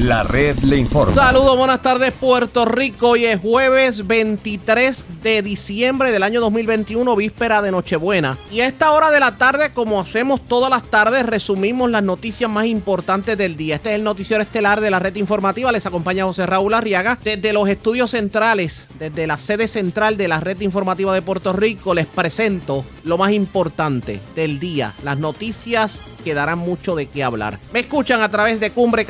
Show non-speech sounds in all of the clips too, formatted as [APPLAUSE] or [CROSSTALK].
La red le informa. Saludos, buenas tardes Puerto Rico. Hoy es jueves 23 de diciembre del año 2021, víspera de Nochebuena. Y a esta hora de la tarde, como hacemos todas las tardes, resumimos las noticias más importantes del día. Este es el noticiero estelar de la red informativa. Les acompaña José Raúl Arriaga. Desde los estudios centrales, desde la sede central de la red informativa de Puerto Rico, les presento lo más importante del día. Las noticias que darán mucho de qué hablar. Me escuchan a través de Cumbre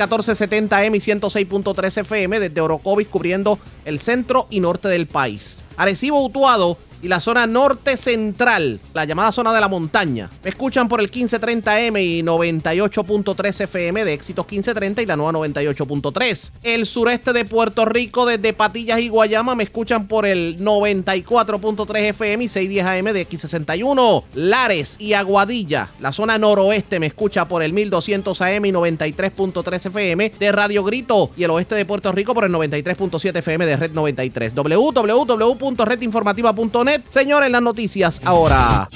1470M y 106.3 FM desde Orocovis cubriendo el centro y norte del país. Arecibo Utuado y la zona norte central, la llamada zona de la montaña. Me escuchan por el 1530M y 98.3 FM de Éxitos 1530 y la nueva 98.3. El sureste de Puerto Rico desde Patillas y Guayama me escuchan por el 94.3 FM y 610 AM de X61. Lares y Aguadilla, la zona noroeste me escucha por el 1200 AM y 93.3 FM de Radio Grito y el oeste de Puerto Rico por el 93.7 FM de Red 93. www.redinformativa.net Señores, las noticias ahora.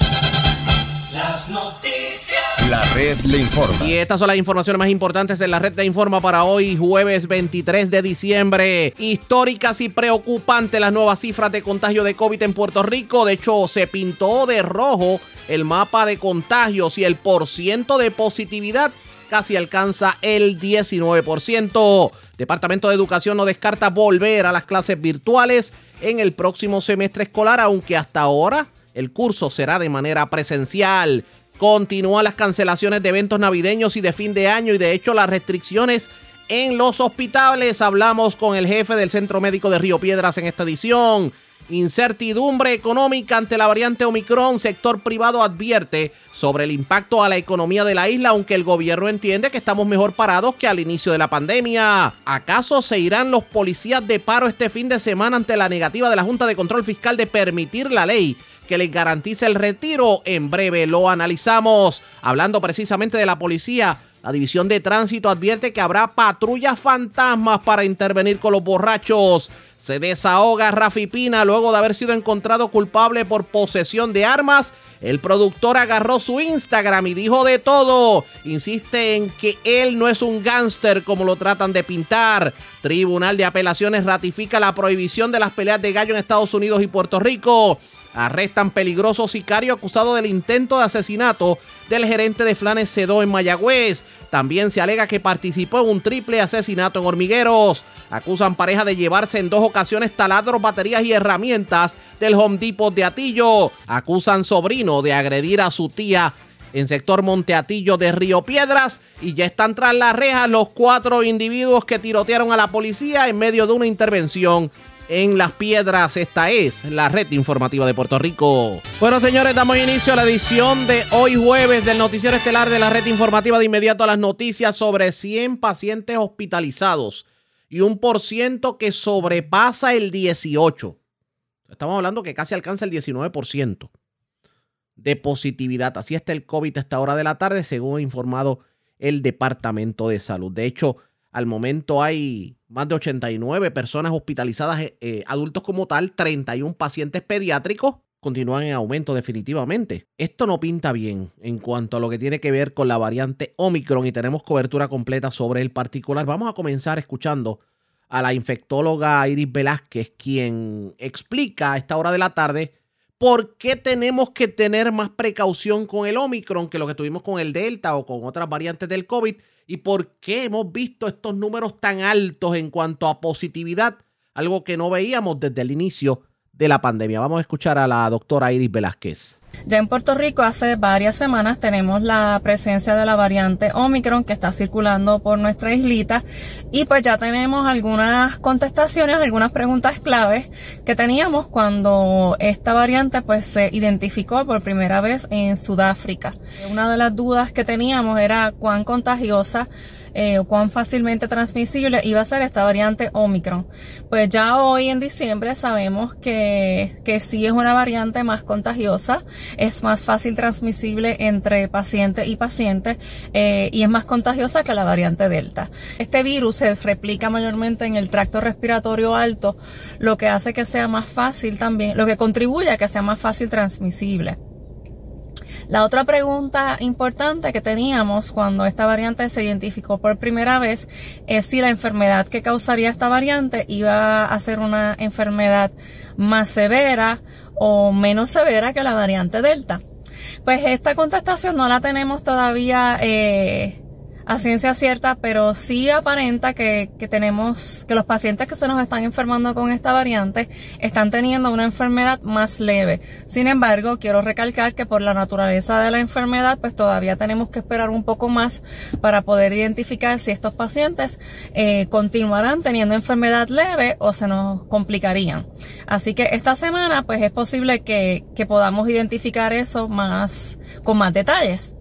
Las noticias. La red le informa. Y estas son las informaciones más importantes en la red de informa para hoy, jueves 23 de diciembre. Históricas y preocupantes las nuevas cifras de contagio de COVID en Puerto Rico. De hecho, se pintó de rojo el mapa de contagios y el porciento de positividad casi alcanza el 19%. Departamento de Educación no descarta volver a las clases virtuales en el próximo semestre escolar, aunque hasta ahora el curso será de manera presencial. Continúan las cancelaciones de eventos navideños y de fin de año y de hecho las restricciones en los hospitales. Hablamos con el jefe del Centro Médico de Río Piedras en esta edición. Incertidumbre económica ante la variante Omicron. Sector privado advierte sobre el impacto a la economía de la isla, aunque el gobierno entiende que estamos mejor parados que al inicio de la pandemia. ¿Acaso se irán los policías de paro este fin de semana ante la negativa de la Junta de Control Fiscal de permitir la ley? que les garantice el retiro. En breve lo analizamos. Hablando precisamente de la policía, la División de Tránsito advierte que habrá patrullas fantasmas para intervenir con los borrachos. Se desahoga Rafi Pina luego de haber sido encontrado culpable por posesión de armas. El productor agarró su Instagram y dijo de todo. Insiste en que él no es un gángster como lo tratan de pintar. Tribunal de Apelaciones ratifica la prohibición de las peleas de gallo en Estados Unidos y Puerto Rico. Arrestan peligroso sicario acusado del intento de asesinato del gerente de Flanes Cedó en Mayagüez. También se alega que participó en un triple asesinato en Hormigueros. Acusan pareja de llevarse en dos ocasiones taladros, baterías y herramientas del Home Depot de Atillo. Acusan sobrino de agredir a su tía en sector Monteatillo de Río Piedras y ya están tras las rejas los cuatro individuos que tirotearon a la policía en medio de una intervención en Las Piedras. Esta es la red informativa de Puerto Rico. Bueno, señores, damos inicio a la edición de hoy jueves del noticiero estelar de la red informativa de inmediato a las noticias sobre 100 pacientes hospitalizados y un por ciento que sobrepasa el 18. Estamos hablando que casi alcanza el 19% de positividad. Así está el COVID a esta hora de la tarde, según ha informado el Departamento de Salud. De hecho, al momento hay más de 89 personas hospitalizadas, eh, eh, adultos como tal, 31 pacientes pediátricos continúan en aumento definitivamente. Esto no pinta bien en cuanto a lo que tiene que ver con la variante Omicron y tenemos cobertura completa sobre el particular. Vamos a comenzar escuchando a la infectóloga Iris Velázquez, quien explica a esta hora de la tarde por qué tenemos que tener más precaución con el Omicron que lo que tuvimos con el Delta o con otras variantes del COVID y por qué hemos visto estos números tan altos en cuanto a positividad, algo que no veíamos desde el inicio de la pandemia. Vamos a escuchar a la doctora Iris Velázquez. Ya en Puerto Rico hace varias semanas tenemos la presencia de la variante Omicron que está circulando por nuestra islita y pues ya tenemos algunas contestaciones, algunas preguntas claves que teníamos cuando esta variante pues se identificó por primera vez en Sudáfrica. Una de las dudas que teníamos era cuán contagiosa eh, cuán fácilmente transmisible iba a ser esta variante Omicron. Pues ya hoy en diciembre sabemos que, que sí es una variante más contagiosa, es más fácil transmisible entre paciente y paciente eh, y es más contagiosa que la variante Delta. Este virus se replica mayormente en el tracto respiratorio alto, lo que hace que sea más fácil también, lo que contribuye a que sea más fácil transmisible. La otra pregunta importante que teníamos cuando esta variante se identificó por primera vez es si la enfermedad que causaría esta variante iba a ser una enfermedad más severa o menos severa que la variante Delta. Pues esta contestación no la tenemos todavía eh, a ciencia cierta, pero sí aparenta que, que, tenemos, que los pacientes que se nos están enfermando con esta variante están teniendo una enfermedad más leve. Sin embargo, quiero recalcar que por la naturaleza de la enfermedad, pues todavía tenemos que esperar un poco más para poder identificar si estos pacientes eh, continuarán teniendo enfermedad leve o se nos complicarían. Así que esta semana, pues es posible que, que podamos identificar eso más, con más detalles.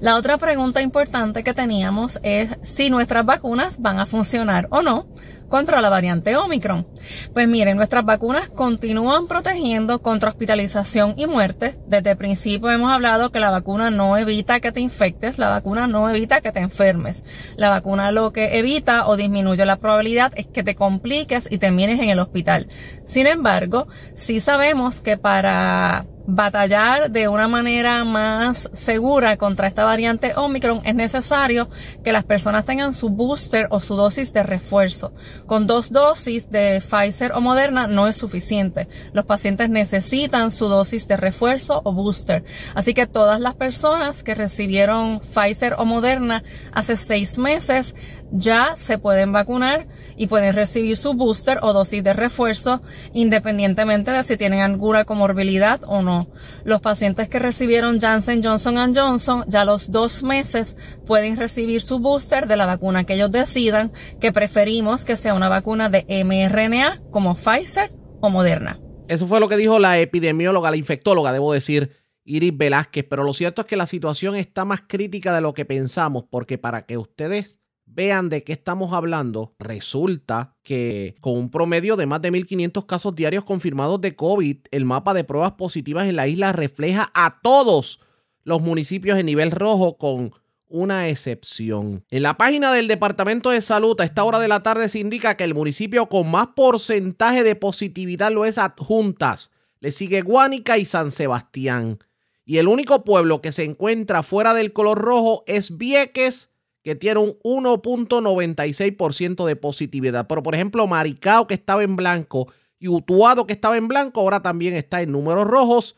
La otra pregunta importante que teníamos es si nuestras vacunas van a funcionar o no contra la variante Omicron. Pues miren, nuestras vacunas continúan protegiendo contra hospitalización y muerte. Desde el principio hemos hablado que la vacuna no evita que te infectes, la vacuna no evita que te enfermes. La vacuna lo que evita o disminuye la probabilidad es que te compliques y termines en el hospital. Sin embargo, sí sabemos que para batallar de una manera más segura contra esta variante Omicron, es necesario que las personas tengan su booster o su dosis de refuerzo. Con dos dosis de Pfizer o Moderna no es suficiente. Los pacientes necesitan su dosis de refuerzo o booster. Así que todas las personas que recibieron Pfizer o Moderna hace seis meses ya se pueden vacunar y pueden recibir su booster o dosis de refuerzo independientemente de si tienen alguna comorbilidad o no. Los pacientes que recibieron Janssen Johnson Johnson ya a los dos meses pueden recibir su booster de la vacuna que ellos decidan, que preferimos que sea una vacuna de mRNA como Pfizer o Moderna. Eso fue lo que dijo la epidemióloga, la infectóloga, debo decir, Iris Velázquez, pero lo cierto es que la situación está más crítica de lo que pensamos, porque para que ustedes vean de qué estamos hablando, resulta que con un promedio de más de 1.500 casos diarios confirmados de COVID, el mapa de pruebas positivas en la isla refleja a todos los municipios en nivel rojo con una excepción. En la página del Departamento de Salud a esta hora de la tarde se indica que el municipio con más porcentaje de positividad lo es Adjuntas. Le sigue Guánica y San Sebastián. Y el único pueblo que se encuentra fuera del color rojo es Vieques que tiene un 1.96% de positividad. Pero, por ejemplo, Maricao, que estaba en blanco, y Utuado, que estaba en blanco, ahora también está en números rojos,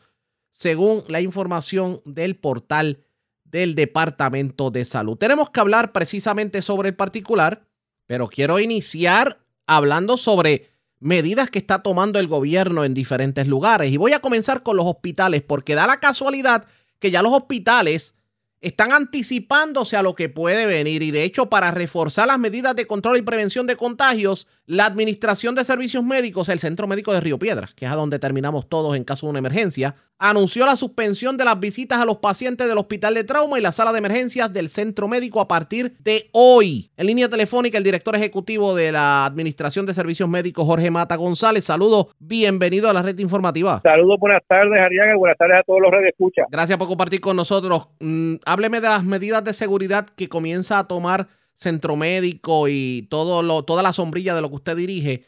según la información del portal del Departamento de Salud. Tenemos que hablar precisamente sobre el particular, pero quiero iniciar hablando sobre medidas que está tomando el gobierno en diferentes lugares. Y voy a comenzar con los hospitales, porque da la casualidad que ya los hospitales están anticipándose a lo que puede venir. Y de hecho para reforzar las medidas de control y prevención de contagios, la Administración de Servicios Médicos, el Centro Médico de Río Piedras, que es a donde terminamos todos en caso de una emergencia, anunció la suspensión de las visitas a los pacientes del Hospital de Trauma y la sala de emergencias del Centro Médico a partir de hoy. En línea telefónica, el director ejecutivo de la Administración de Servicios Médicos, Jorge Mata González. Saludos, bienvenido a la red informativa. Saludos, buenas tardes, Ariaga, buenas tardes a todos los redes escucha. Gracias por compartir con nosotros. Mm, hábleme de las medidas de seguridad que comienza a tomar Centro Médico y todo lo, toda la sombrilla de lo que usted dirige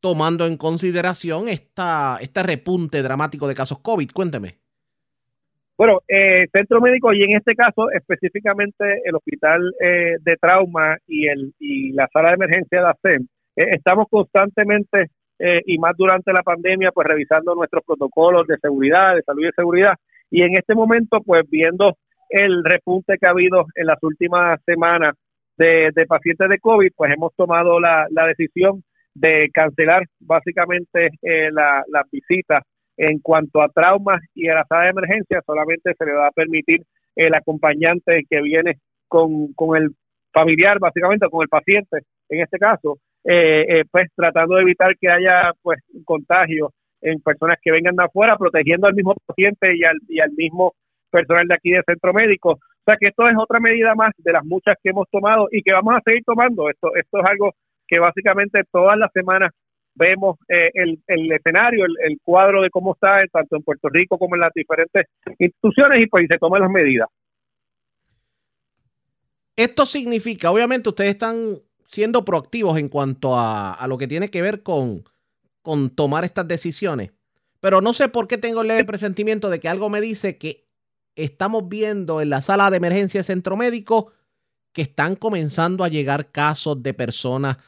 tomando en consideración esta, este repunte dramático de casos COVID? Cuénteme. Bueno, eh, centro médico y en este caso específicamente el hospital eh, de trauma y, el, y la sala de emergencia de ASEM, eh, estamos constantemente eh, y más durante la pandemia pues revisando nuestros protocolos de seguridad, de salud y seguridad y en este momento pues viendo el repunte que ha habido en las últimas semanas de, pacientes de COVID pues hemos tomado la, la decisión de cancelar básicamente eh, las la visitas en cuanto a traumas y a la sala de emergencia, solamente se le va a permitir el acompañante que viene con, con el familiar, básicamente con el paciente, en este caso, eh, eh, pues tratando de evitar que haya pues contagio en personas que vengan de afuera, protegiendo al mismo paciente y al, y al mismo personal de aquí del centro médico. Sea que esto es otra medida más de las muchas que hemos tomado y que vamos a seguir tomando. Esto, esto es algo que básicamente todas las semanas vemos eh, el, el, escenario, el, cuadro de cómo está tanto en Puerto Rico como en las diferentes instituciones y pues se toman las medidas. Esto significa, obviamente ustedes están siendo proactivos en cuanto a, a lo que tiene que ver con, con tomar estas decisiones, pero no sé por qué tengo el leve presentimiento de que algo me dice que estamos viendo en la sala de emergencia de centro médico que están comenzando a llegar casos de personas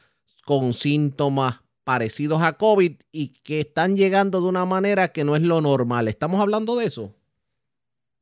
con síntomas parecidos a COVID y que están llegando de una manera que no es lo normal. ¿Estamos hablando de eso?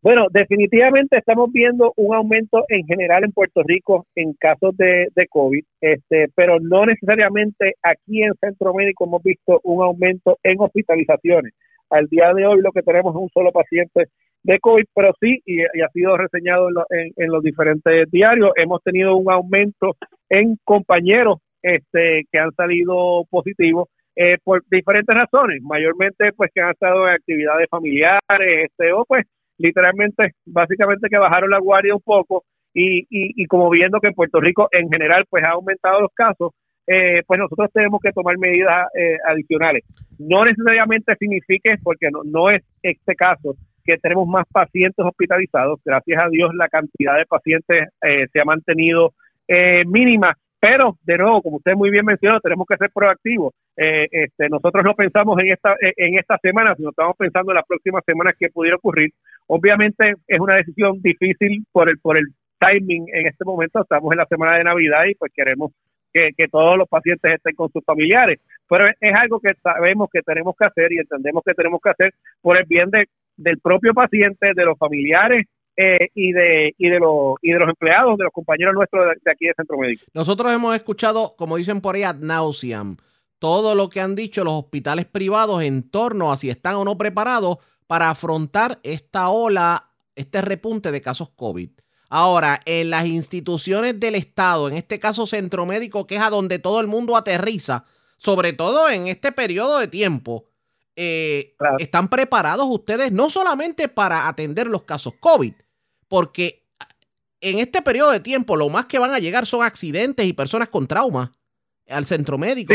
Bueno, definitivamente estamos viendo un aumento en general en Puerto Rico en casos de, de COVID, este, pero no necesariamente aquí en Centro Médico hemos visto un aumento en hospitalizaciones. Al día de hoy lo que tenemos es un solo paciente de COVID, pero sí, y, ha sido reseñado en, en, los diferentes diarios, hemos tenido un aumento en compañeros este, que han salido positivos eh, por diferentes razones, mayormente pues que han estado en actividades familiares, este, o pues literalmente, básicamente que bajaron la guardia un poco. Y, y, como viendo que en Puerto Rico en general pues ha aumentado los casos, eh, pues nosotros tenemos que tomar medidas eh, adicionales. No necesariamente signifique, porque no, no es este caso, que tenemos más pacientes hospitalizados. Gracias a Dios la cantidad de pacientes eh, se ha mantenido eh, mínima, pero de nuevo, como usted muy bien mencionó, tenemos que ser proactivos. Eh, este, nosotros no pensamos en esta en esta semana, sino estamos pensando en las próximas semanas que pudiera ocurrir. Obviamente es una decisión difícil por el por el timing en este momento. Estamos en la semana de Navidad y pues queremos que, que, todos los pacientes estén con sus familiares. Pero es algo que sabemos que tenemos que hacer y entendemos que tenemos que hacer por el bien de, del propio paciente, de los familiares eh, y, de, y, de los, y de los empleados, de los compañeros nuestros de, aquí de Centro Médico. Nosotros hemos escuchado, como dicen por ahí, ad nauseam, todo lo que han dicho los hospitales privados en torno a si están o no preparados para afrontar esta ola, este repunte de casos COVID. Ahora, en las instituciones del Estado, en este caso Centro Médico, que es a donde todo el mundo aterriza, sobre todo en este periodo de tiempo, eh, ¿están preparados ustedes no solamente para atender los casos COVID? Porque en este periodo de tiempo lo más que van a llegar son accidentes y personas con trauma al centro médico.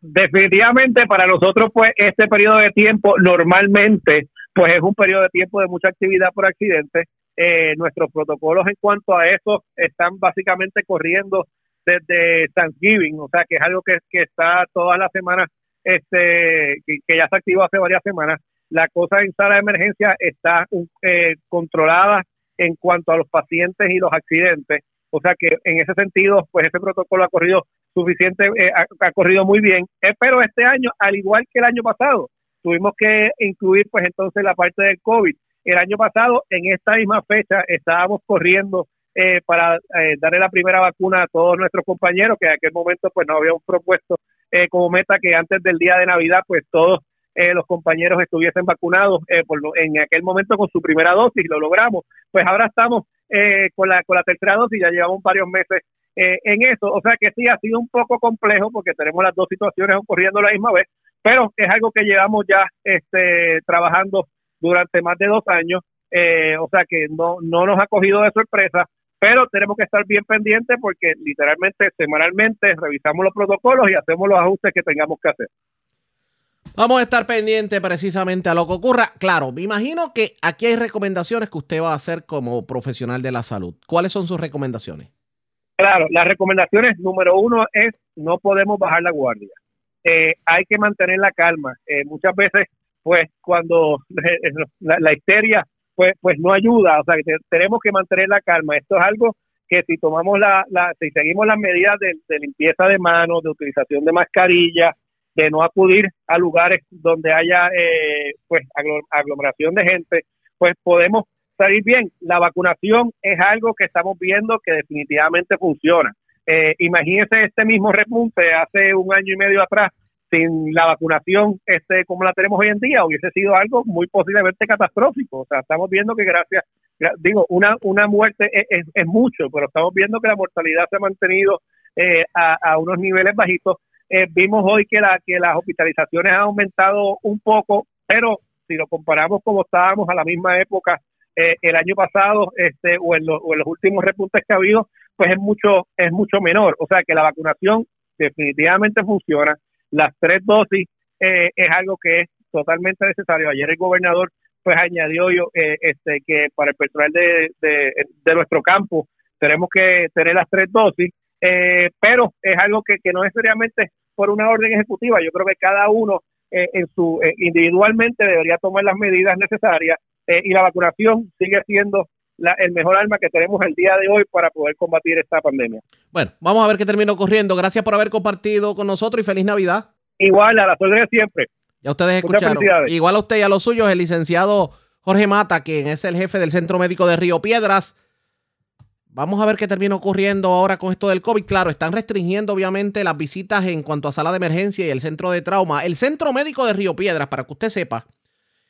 definitivamente para nosotros pues este periodo de tiempo normalmente pues es un periodo de tiempo de mucha actividad por accidentes. Eh, nuestros protocolos en cuanto a eso están básicamente corriendo desde Thanksgiving, o sea que es algo que, que está todas las semanas este, que, ya se activó hace varias semanas. La cosa en sala de emergencia está eh, controlada en cuanto a los pacientes y los accidentes. O sea que en ese sentido, pues ese protocolo ha corrido suficiente, eh, ha, corrido muy bien. Eh, pero este año, al igual que el año pasado, tuvimos que incluir pues entonces la parte del COVID. El año pasado, en esta misma fecha, estábamos corriendo eh, para eh, darle la primera vacuna a todos nuestros compañeros, que en aquel momento pues nos habíamos propuesto eh, como meta que antes del día de Navidad pues todos los compañeros estuviesen vacunados por en aquel momento con su primera dosis, lo logramos. Pues ahora estamos con, la, con la tercera dosis, ya llevamos varios meses en eso, o sea que sí ha sido un poco complejo porque tenemos las dos situaciones ocurriendo a la misma vez, pero es algo que llevamos ya este, trabajando durante más de dos años, o sea que no, no nos ha cogido de sorpresa, pero tenemos que estar bien pendientes porque literalmente semanalmente revisamos los protocolos y hacemos los ajustes que tengamos que hacer. Vamos a estar pendientes precisamente a lo que ocurra. Claro, me imagino que aquí hay recomendaciones que usted va a hacer como profesional de la salud. ¿Cuáles son sus recomendaciones? Claro, las recomendaciones número uno es no podemos bajar la guardia. Eh, hay que mantener la calma. Eh, muchas veces, pues, cuando [LAUGHS] la histeria pues, pues no ayuda. O sea, que tenemos que mantener la calma. Esto es algo que si tomamos la, la si seguimos las medidas de, limpieza de manos, de utilización de mascarilla, de no acudir a lugares donde haya eh, pues aglomeración de gente, pues podemos salir bien. La vacunación es algo que estamos viendo que definitivamente funciona. Eh, imagínense este mismo repunte hace un año y medio atrás sin la vacunación este como la tenemos hoy en día hubiese sido algo muy posiblemente catastrófico. O sea, estamos viendo que gracias, digo, una, una muerte es, es, mucho, pero estamos viendo que la mortalidad se ha mantenido eh, a, a, unos niveles bajitos. Eh, vimos hoy que, la, que las hospitalizaciones han aumentado un poco, pero si lo comparamos como estábamos a la misma época eh, el año pasado este o en, o en los últimos repuntes que ha habido, pues es mucho, es mucho menor. O sea que la vacunación definitivamente funciona las tres dosis eh, es algo que es totalmente necesario. Ayer el gobernador pues añadió yo, eh, este que para el personal de, de, nuestro campo tenemos que tener las tres dosis, eh, pero es algo que, que no es necesariamente por una orden ejecutiva. Yo creo que cada uno en su individualmente debería tomar las medidas necesarias y la vacunación sigue siendo el mejor arma que tenemos el día de hoy para poder combatir esta pandemia. Bueno, vamos a ver qué termina ocurriendo. Gracias por haber compartido con nosotros y feliz Navidad. Igual, a la de siempre. Ya ustedes escucharon. Igual a usted y a los suyos, el licenciado Jorge Mata, quien es el jefe del Centro Médico de Río Piedras. Vamos a ver qué termina ocurriendo ahora con esto del COVID. Claro, están restringiendo obviamente las visitas en cuanto a sala de emergencia y el centro de trauma. El Centro Médico de Río Piedras, para que usted sepa,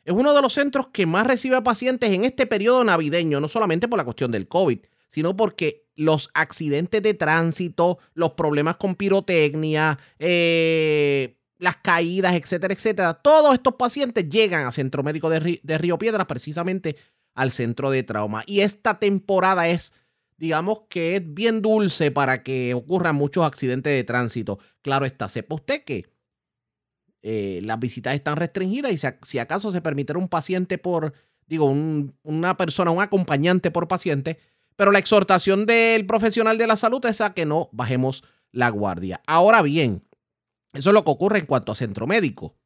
es uno de los centros que más recibe pacientes en este periodo navideño, no solamente por la cuestión del COVID, sino porque los accidentes de tránsito, los problemas con pirotecnia, eh, las caídas, etcétera, etcétera, todos estos pacientes llegan al Centro Médico de, de Río Piedras, precisamente al centro de trauma. Y esta temporada es digamos que es bien dulce para que ocurran muchos accidentes de tránsito. Claro está, sepa usted que eh, las visitas están restringidas y si, acaso se permitiera un paciente por, digo, una persona, un acompañante por paciente, pero la exhortación del profesional de la salud es a que no bajemos la guardia. Ahora bien, eso es lo que ocurre en cuanto a centro médico.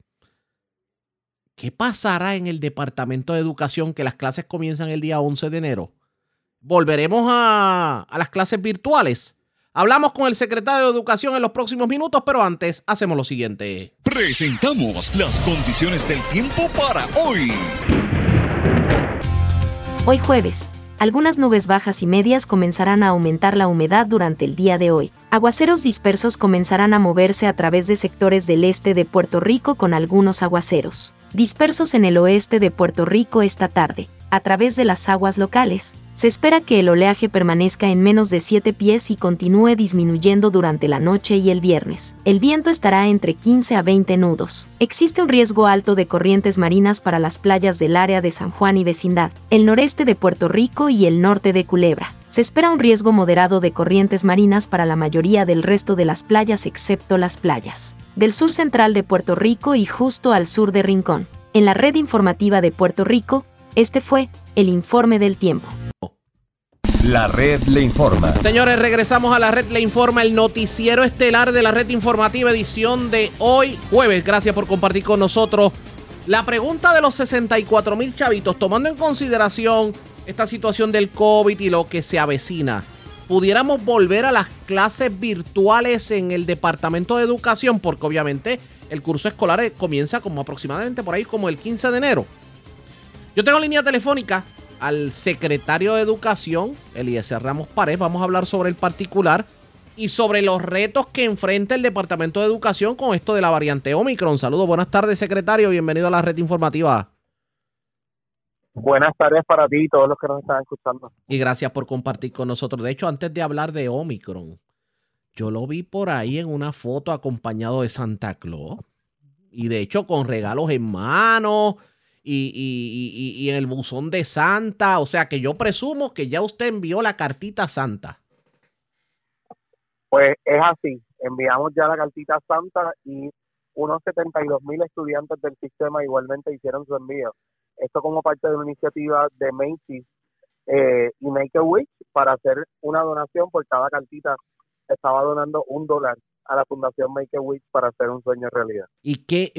¿Qué pasará en el Departamento de Educación que las clases comienzan el día 11 de enero? volveremos a, las clases virtuales. Hablamos con el secretario de Educación en los próximos minutos, pero antes hacemos lo siguiente. Presentamos las condiciones del tiempo para hoy. Hoy jueves, algunas nubes bajas y medias comenzarán a aumentar la humedad durante el día de hoy. Aguaceros dispersos comenzarán a moverse a través de sectores del este de Puerto Rico con algunos aguaceros, dispersos en el oeste de Puerto Rico esta tarde, a través de las aguas locales se espera que el oleaje permanezca en menos de 7 pies y continúe disminuyendo durante la noche y el viernes. El viento estará entre 15 a 20 nudos. Existe un riesgo alto de corrientes marinas para las playas del área de San Juan y vecindad, el noreste de Puerto Rico y el norte de Culebra. Se espera un riesgo moderado de corrientes marinas para la mayoría del resto de las playas excepto las playas del sur central de Puerto Rico y justo al sur de Rincón. En la red informativa de Puerto Rico, este fue el informe del tiempo. La red le informa. Señores, regresamos a la red le informa, el noticiero estelar de la red informativa edición de hoy jueves. Gracias por compartir con nosotros la pregunta de los 64 mil chavitos, tomando en consideración esta situación del COVID y lo que se avecina. ¿Pudiéramos volver a las clases virtuales en el Departamento de Educación? Porque obviamente el curso escolar comienza como aproximadamente por ahí como el 15 de enero. Yo tengo línea telefónica al secretario de Educación, Eliezer Ramos Pared. Vamos a hablar sobre el particular y sobre los retos que enfrenta el Departamento de Educación con esto de la variante Omicron. Saludos, buenas tardes, secretario. Bienvenido a la red informativa. Buenas tardes para ti y todos los que nos están escuchando. Y gracias por compartir con nosotros. De hecho, antes de hablar de Omicron, yo lo vi por ahí en una foto acompañado de Santa Claus. Y de hecho, con regalos en mano y, en el buzón de Santa. O sea que yo presumo que ya usted envió la cartita Santa. Pues es así, enviamos ya la cartita Santa y unos 72 mil estudiantes del sistema igualmente hicieron su envío. Esto como parte de una iniciativa de Macy's eh, y Make a Wish para hacer una donación por cada cartita. Estaba donando un dólar a la Fundación Make a Wish para hacer un sueño realidad. ¿Y qué,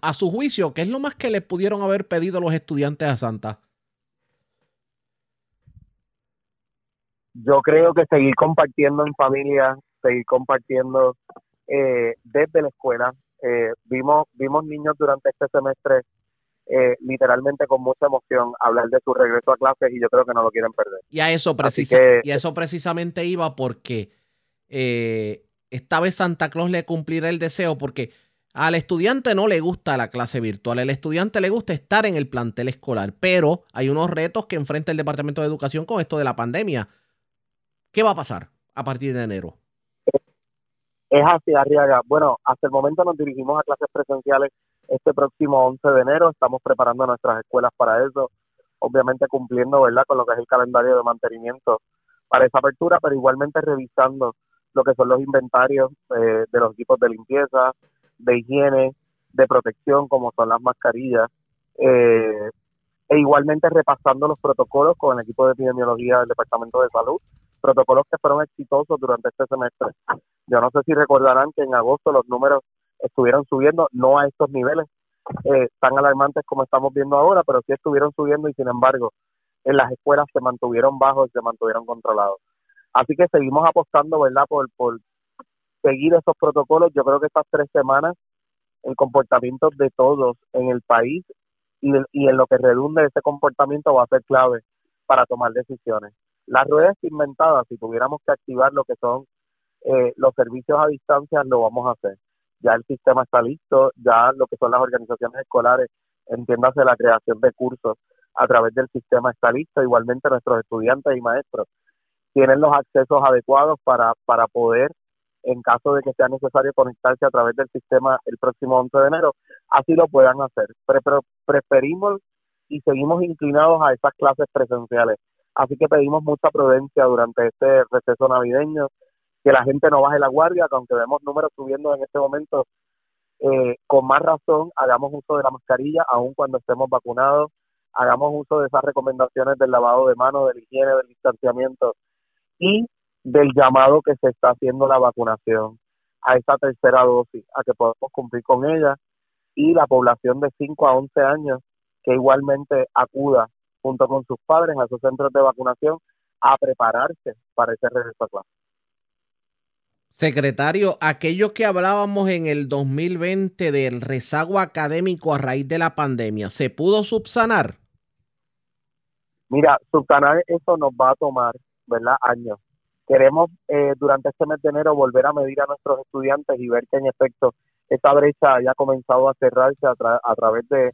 a su juicio, ¿qué es lo más que le pudieron haber pedido los estudiantes a Santa? Yo creo que seguir compartiendo en familia, seguir compartiendo eh, desde la escuela. Eh, vimos, vimos niños durante este semestre eh, literalmente con mucha emoción hablar de su regreso a clases y yo creo que no lo quieren perder. Y a eso, y eso precisamente iba porque esta vez Santa Claus le cumplirá el deseo porque al estudiante no le gusta la clase virtual, al estudiante le gusta estar en el plantel escolar, pero hay unos retos que enfrenta el Departamento de Educación con esto de la pandemia. ¿Qué va a pasar a partir de enero? Es así, Arriaga. Bueno, hasta el momento nos dirigimos a clases presenciales este próximo 11 de enero. Estamos preparando nuestras escuelas para eso, obviamente cumpliendo, ¿verdad?, con lo que es el calendario de mantenimiento para esa apertura, pero igualmente revisando lo que son los inventarios eh, de los equipos de limpieza, de higiene, de protección, como son las mascarillas, eh, e igualmente repasando los protocolos con el equipo de epidemiología del Departamento de Salud, protocolos que fueron exitosos durante este semestre. Yo no sé si recordarán que en agosto los números estuvieron subiendo, no a estos niveles, eh, tan alarmantes como estamos viendo ahora, pero sí estuvieron subiendo y sin embargo en las escuelas se mantuvieron bajos y se mantuvieron controlados. Así que seguimos apostando, ¿verdad?, por, por seguir esos protocolos. Yo creo que estas tres semanas el comportamiento de todos en el país y, en lo que redunde ese comportamiento va a ser clave para tomar decisiones. Las ruedas inventadas, si tuviéramos que activar lo que son eh, los servicios a distancia, lo vamos a hacer. Ya el sistema está listo, ya lo que son las organizaciones escolares, entiéndase la creación de cursos a través del sistema está listo, igualmente nuestros estudiantes y maestros tienen los accesos adecuados para, para poder, en caso de que sea necesario conectarse a través del sistema el próximo 11 de enero, así lo puedan hacer. Pero preferimos y seguimos inclinados a esas clases presenciales. Así que pedimos mucha prudencia durante este receso navideño, que la gente no baje la guardia, que aunque vemos números subiendo en este momento, eh, con más razón hagamos uso de la mascarilla, aun cuando estemos vacunados, hagamos uso de esas recomendaciones del lavado de manos, de la higiene, del distanciamiento y del llamado que se está haciendo la vacunación a esa tercera dosis, a que podamos cumplir con ella y la población de 5 a 11 años que igualmente acuda junto con sus padres a sus centros de vacunación a prepararse para ese regreso a clase. Secretario, aquello que hablábamos en el 2020 del rezago académico a raíz de la pandemia, ¿se pudo subsanar? Mira, subsanar eso nos va a tomar, ¿verdad? Años. Queremos eh, durante este mes de enero volver a medir a nuestros estudiantes y ver que en efecto esta brecha haya comenzado a cerrarse a, a través de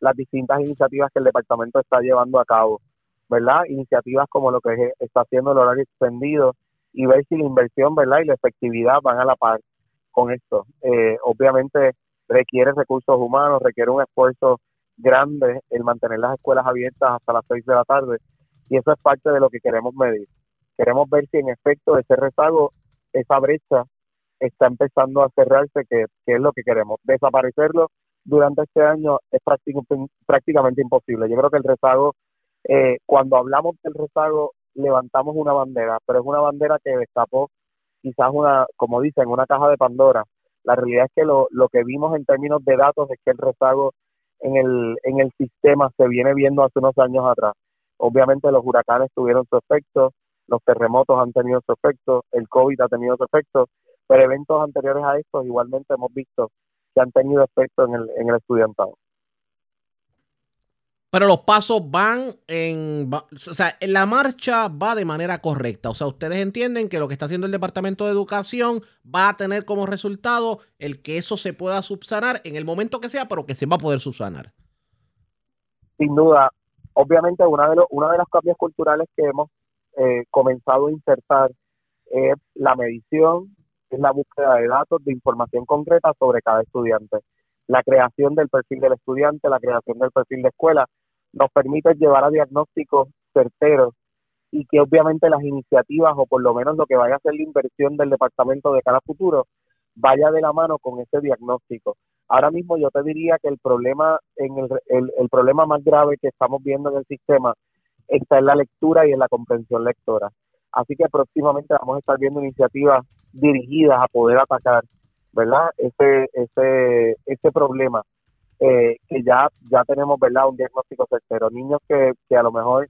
las distintas iniciativas que el departamento está llevando a cabo, ¿verdad? Iniciativas como lo que está haciendo el horario extendido y ver si la inversión, ¿verdad? Y la efectividad van a la par con esto. Eh, obviamente requiere recursos humanos, requiere un esfuerzo grande el mantener las escuelas abiertas hasta las 6 de la tarde y eso es parte de lo que queremos medir. Queremos ver si en efecto ese rezago, esa brecha está empezando a cerrarse, que, es lo que queremos. Desaparecerlo durante este año es prácticamente imposible. Yo creo que el rezago, eh, cuando hablamos del rezago, levantamos una bandera, pero es una bandera que destapó quizás una, como dicen, una caja de Pandora. La realidad es que lo, lo que vimos en términos de datos es que el rezago en el, en el sistema se viene viendo hace unos años atrás. Obviamente los huracanes tuvieron su efecto, los terremotos han tenido su efecto, el COVID ha tenido su efecto, pero eventos anteriores a estos igualmente hemos visto que han tenido efecto en el, en el estudiantado. Pero los pasos van en, o sea, la marcha va de manera correcta. O sea, ustedes entienden que lo que está haciendo el Departamento de Educación va a tener como resultado el que eso se pueda subsanar en el momento que sea, pero que se va a poder subsanar. Sin duda, obviamente una de, los, una de los cambios culturales que hemos eh, comenzado a insertar es la medición es la búsqueda de datos, de información concreta sobre cada estudiante. La creación del perfil del estudiante, la creación del perfil de escuela, nos permite llevar a diagnósticos certeros y que obviamente las iniciativas o por lo menos lo que vaya a ser la inversión del departamento de cara a futuro vaya de la mano con ese diagnóstico. Ahora mismo yo te diría que el problema en el, el problema más grave que estamos viendo en el sistema está en la lectura y en la comprensión lectora. Así que próximamente vamos a estar viendo iniciativas dirigidas a poder atacar, ¿verdad? Ese, ese, ese problema eh, que ya, ya tenemos, ¿verdad? Un diagnóstico certero. Niños que, que a lo mejor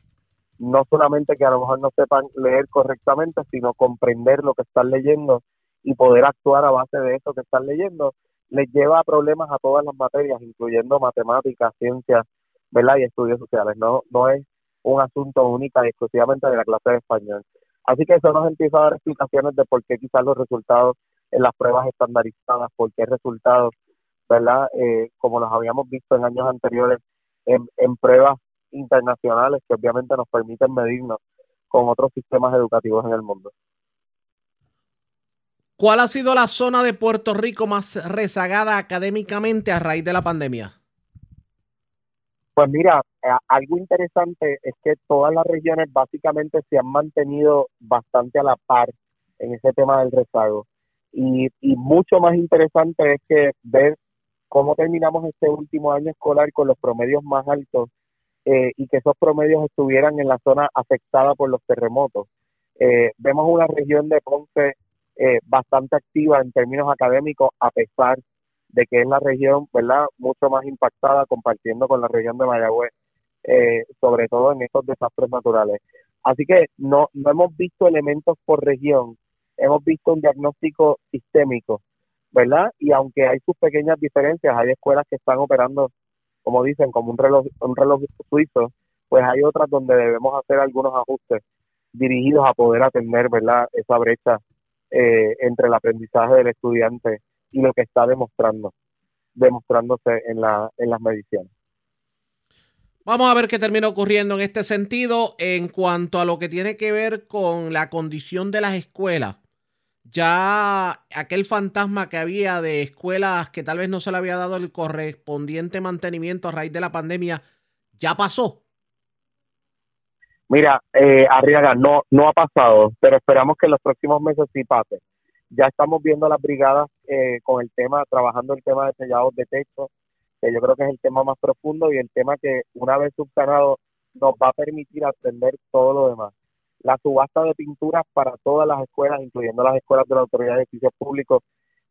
no solamente que a lo mejor no sepan leer correctamente, sino comprender lo que están leyendo y poder actuar a base de eso que están leyendo, les lleva a problemas a todas las materias, incluyendo matemáticas, ciencias, ¿verdad? Y estudios sociales. No, no es un asunto única y exclusivamente de la clase de español. Así que eso nos empieza a dar explicaciones de por qué quizás los resultados en las pruebas estandarizadas, por qué resultados, ¿verdad? Eh, como los habíamos visto en años anteriores en, en pruebas internacionales que obviamente nos permiten medirnos con otros sistemas educativos en el mundo. ¿Cuál ha sido la zona de Puerto Rico más rezagada académicamente a raíz de la pandemia? Pues mira, eh, algo interesante es que todas las regiones básicamente se han mantenido bastante a la par en ese tema del rezago. Y, y mucho más interesante es que ver cómo terminamos este último año escolar con los promedios más altos eh, y que esos promedios estuvieran en la zona afectada por los terremotos. Eh, vemos una región de Ponce bastante activa en términos académicos a pesar de que es la región, ¿verdad?, mucho más impactada compartiendo con la región de Mayagüez, eh, sobre todo en estos desastres naturales. Así que no, no hemos visto elementos por región, hemos visto un diagnóstico sistémico, ¿verdad? Y aunque hay sus pequeñas diferencias, hay escuelas que están operando, como dicen, como un reloj, un reloj suizo, pues hay otras donde debemos hacer algunos ajustes dirigidos a poder atender, ¿verdad?, esa brecha eh, entre el aprendizaje del estudiante y lo que está demostrando, demostrándose en, la, en las mediciones. Vamos a ver qué termina ocurriendo en este sentido en cuanto a lo que tiene que ver con la condición de las escuelas. Ya aquel fantasma que había de escuelas que tal vez no se le había dado el correspondiente mantenimiento a raíz de la pandemia, ya pasó. Mira, eh, Arriaga, no, no ha pasado, pero esperamos que en los próximos meses sí pase. Ya estamos viendo las brigadas eh, con el tema, trabajando el tema de sellados de techo, que yo creo que es el tema más profundo y el tema que una vez subsanado nos va a permitir atender todo lo demás. La subasta de pinturas para todas las escuelas, incluyendo las escuelas de la Autoridad de Edificios Públicos,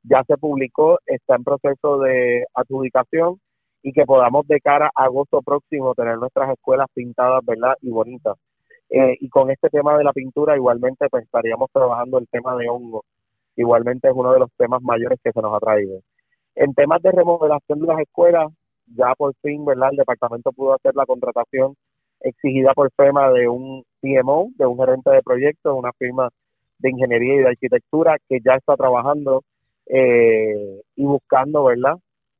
ya se publicó, está en proceso de adjudicación y que podamos de cara a agosto próximo tener nuestras escuelas pintadas, ¿verdad? Y bonitas. Eh, y con este tema de la pintura igualmente pues estaríamos trabajando el tema de hongo. Igualmente es uno de los temas mayores que se nos ha traído. En temas de remodelación de las escuelas, ya por fin, ¿verdad? El departamento pudo hacer la contratación exigida por FEMA de un PMO, de un gerente de proyectos, una firma de ingeniería y de arquitectura que ya está trabajando eh, y buscando, ¿verdad?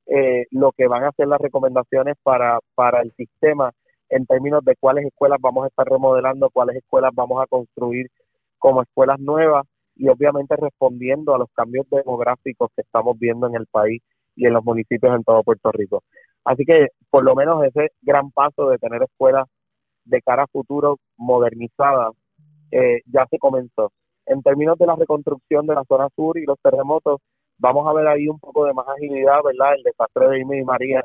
Eh, lo que van a ser las recomendaciones para, para el sistema en términos de cuáles escuelas vamos a estar remodelando, cuáles escuelas vamos a construir como escuelas nuevas y obviamente respondiendo a los cambios demográficos que estamos viendo en el país y en los municipios en todo Puerto Rico. Así que por lo menos ese gran paso de tener escuelas de cara a futuro modernizadas eh, ya se comenzó. En términos de la reconstrucción de la zona sur y los terremotos, vamos a ver ahí un poco de más agilidad, ¿verdad? El desastre de Irma y María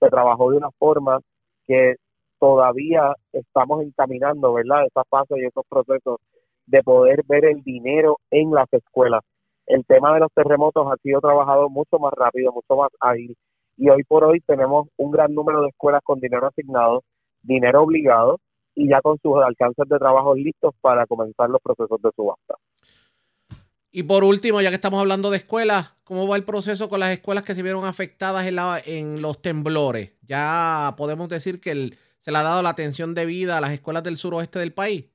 se trabajó de una forma que todavía estamos encaminando, ¿verdad? Esa fase y esos procesos de poder ver el dinero en las escuelas. El tema de los terremotos ha sido trabajado mucho más rápido, mucho más ágil y hoy por hoy tenemos un gran número de escuelas con dinero asignado, dinero obligado y ya con sus alcances de trabajo listos para comenzar los procesos de subasta. Y por último, ya que estamos hablando de escuelas, ¿cómo va el proceso con las escuelas que se vieron afectadas en, la, en los temblores? Ya podemos decir que se le ha dado la atención debida a las escuelas del suroeste del país?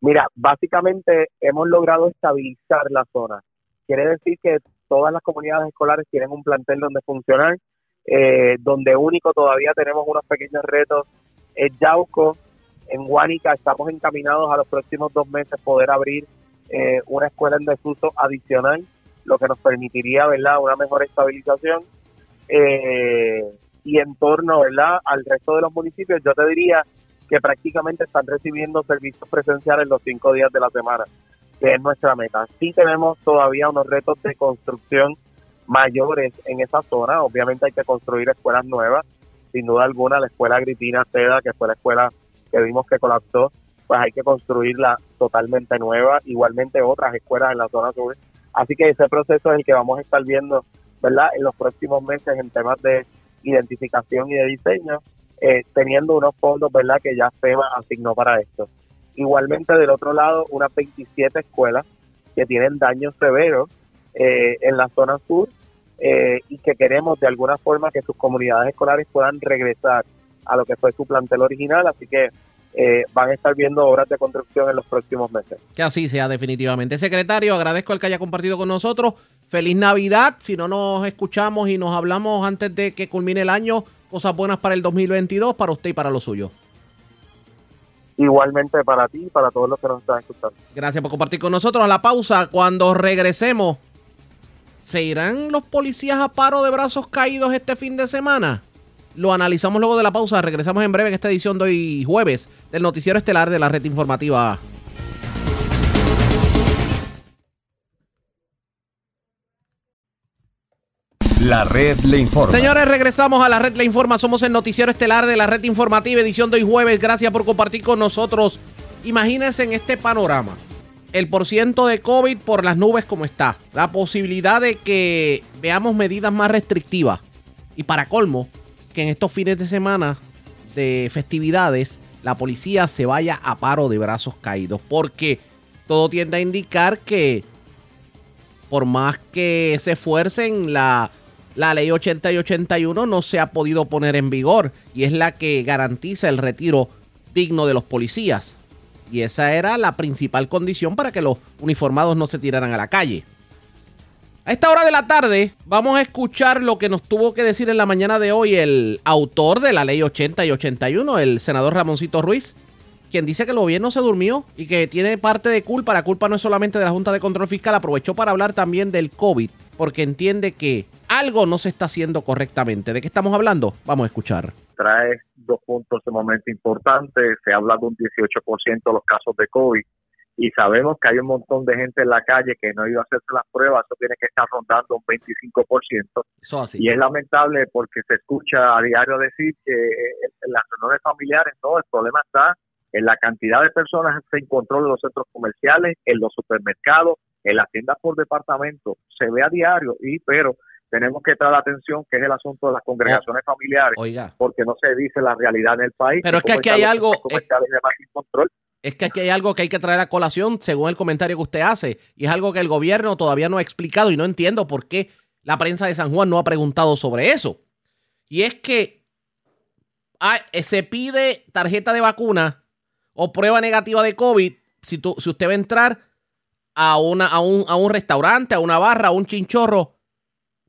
Mira, básicamente hemos logrado estabilizar la zona. Quiere decir que todas las comunidades escolares tienen un plantel donde funcionar, eh, donde único todavía tenemos unos pequeños retos es Yauco. En Huánica estamos encaminados a los próximos dos meses poder abrir eh, una escuela en desuso adicional, lo que nos permitiría, ¿verdad?, una mejor estabilización. Eh, y en torno ¿verdad? al resto de los municipios, yo te diría que prácticamente están recibiendo servicios presenciales los cinco días de la semana, que es nuestra meta. Sí tenemos todavía unos retos de construcción mayores en esa zona, obviamente hay que construir escuelas nuevas, sin duda alguna la escuela Agripina Seda, que fue la escuela que vimos que colapsó, pues hay que construirla totalmente nueva, igualmente otras escuelas en la zona sur. Así que ese proceso es el que vamos a estar viendo, ¿verdad? En los próximos meses en temas de identificación y de diseño, eh, teniendo unos fondos verdad que ya FEMA asignó para esto. Igualmente del otro lado, unas 27 escuelas que tienen daños severos eh, en la zona sur eh, y que queremos de alguna forma que sus comunidades escolares puedan regresar a lo que fue su plantel original, así que van a estar viendo obras de construcción en los próximos meses. Que así sea definitivamente. Secretario, agradezco el que haya compartido con nosotros. Feliz Navidad. Si no nos escuchamos y nos hablamos antes de que culmine el año, cosas buenas para el 2022, para usted y para lo suyo. Igualmente para ti y para todos los que nos están escuchando. Gracias por compartir con nosotros. La pausa, cuando regresemos, ¿se irán los policías a paro de brazos caídos este fin de semana? Lo analizamos luego de la pausa. Regresamos en breve en esta edición de hoy jueves del Noticiero Estelar de la Red Informativa. La red le informa. Señores, regresamos a la red le informa. Somos el noticiero estelar de la red informativa, edición de hoy jueves. Gracias por compartir con nosotros. Imagínense en este panorama. el porciento de COVID por las nubes como está. La posibilidad de que veamos medidas más restrictivas. Y para colmo, que en estos fines de semana de festividades la policía se vaya a paro de brazos caídos. Porque todo tiende a indicar que por más que se esfuercen, la, la ley 80 y 81 no se ha podido poner en vigor. Y es la que garantiza el retiro digno de los policías. Y esa era la principal condición para que los uniformados no se tiraran a la calle. A esta hora de la tarde vamos a escuchar lo que nos tuvo que decir en la mañana de hoy el autor de la ley 80 y 81, el senador Ramoncito Ruiz, quien dice que el gobierno se durmió y que tiene parte de culpa. La culpa no es solamente de la Junta de Control Fiscal, aprovechó para hablar también del COVID, porque entiende que algo no se está haciendo correctamente. ¿De qué estamos hablando? Vamos a escuchar. Trae dos puntos momento importantes. Se habla de un 18% de los casos de COVID y sabemos que hay un montón de gente en la calle que no iba a hacerse las pruebas, eso tiene que estar rondando un 25%. Eso así. Y es lamentable porque se escucha a diario decir que eh, en las reuniones familiares, no, el problema está en la cantidad de personas en control de los centros comerciales, en los supermercados, en las tiendas por departamento, se ve a diario, y pero tenemos que traer atención que es el asunto de las congregaciones familiares, Oiga. porque no se dice la realidad en el país. Pero es que aquí hay algo, control. es que aquí hay algo que hay que traer a colación según el comentario que usted hace, y es algo que el gobierno todavía no ha explicado y no entiendo por qué la prensa de San Juan no ha preguntado sobre eso. Y es que se pide tarjeta de vacuna o prueba negativa de COVID si, tú, si usted va a entrar a, una, a, un, a un restaurante, a una barra, a un chinchorro.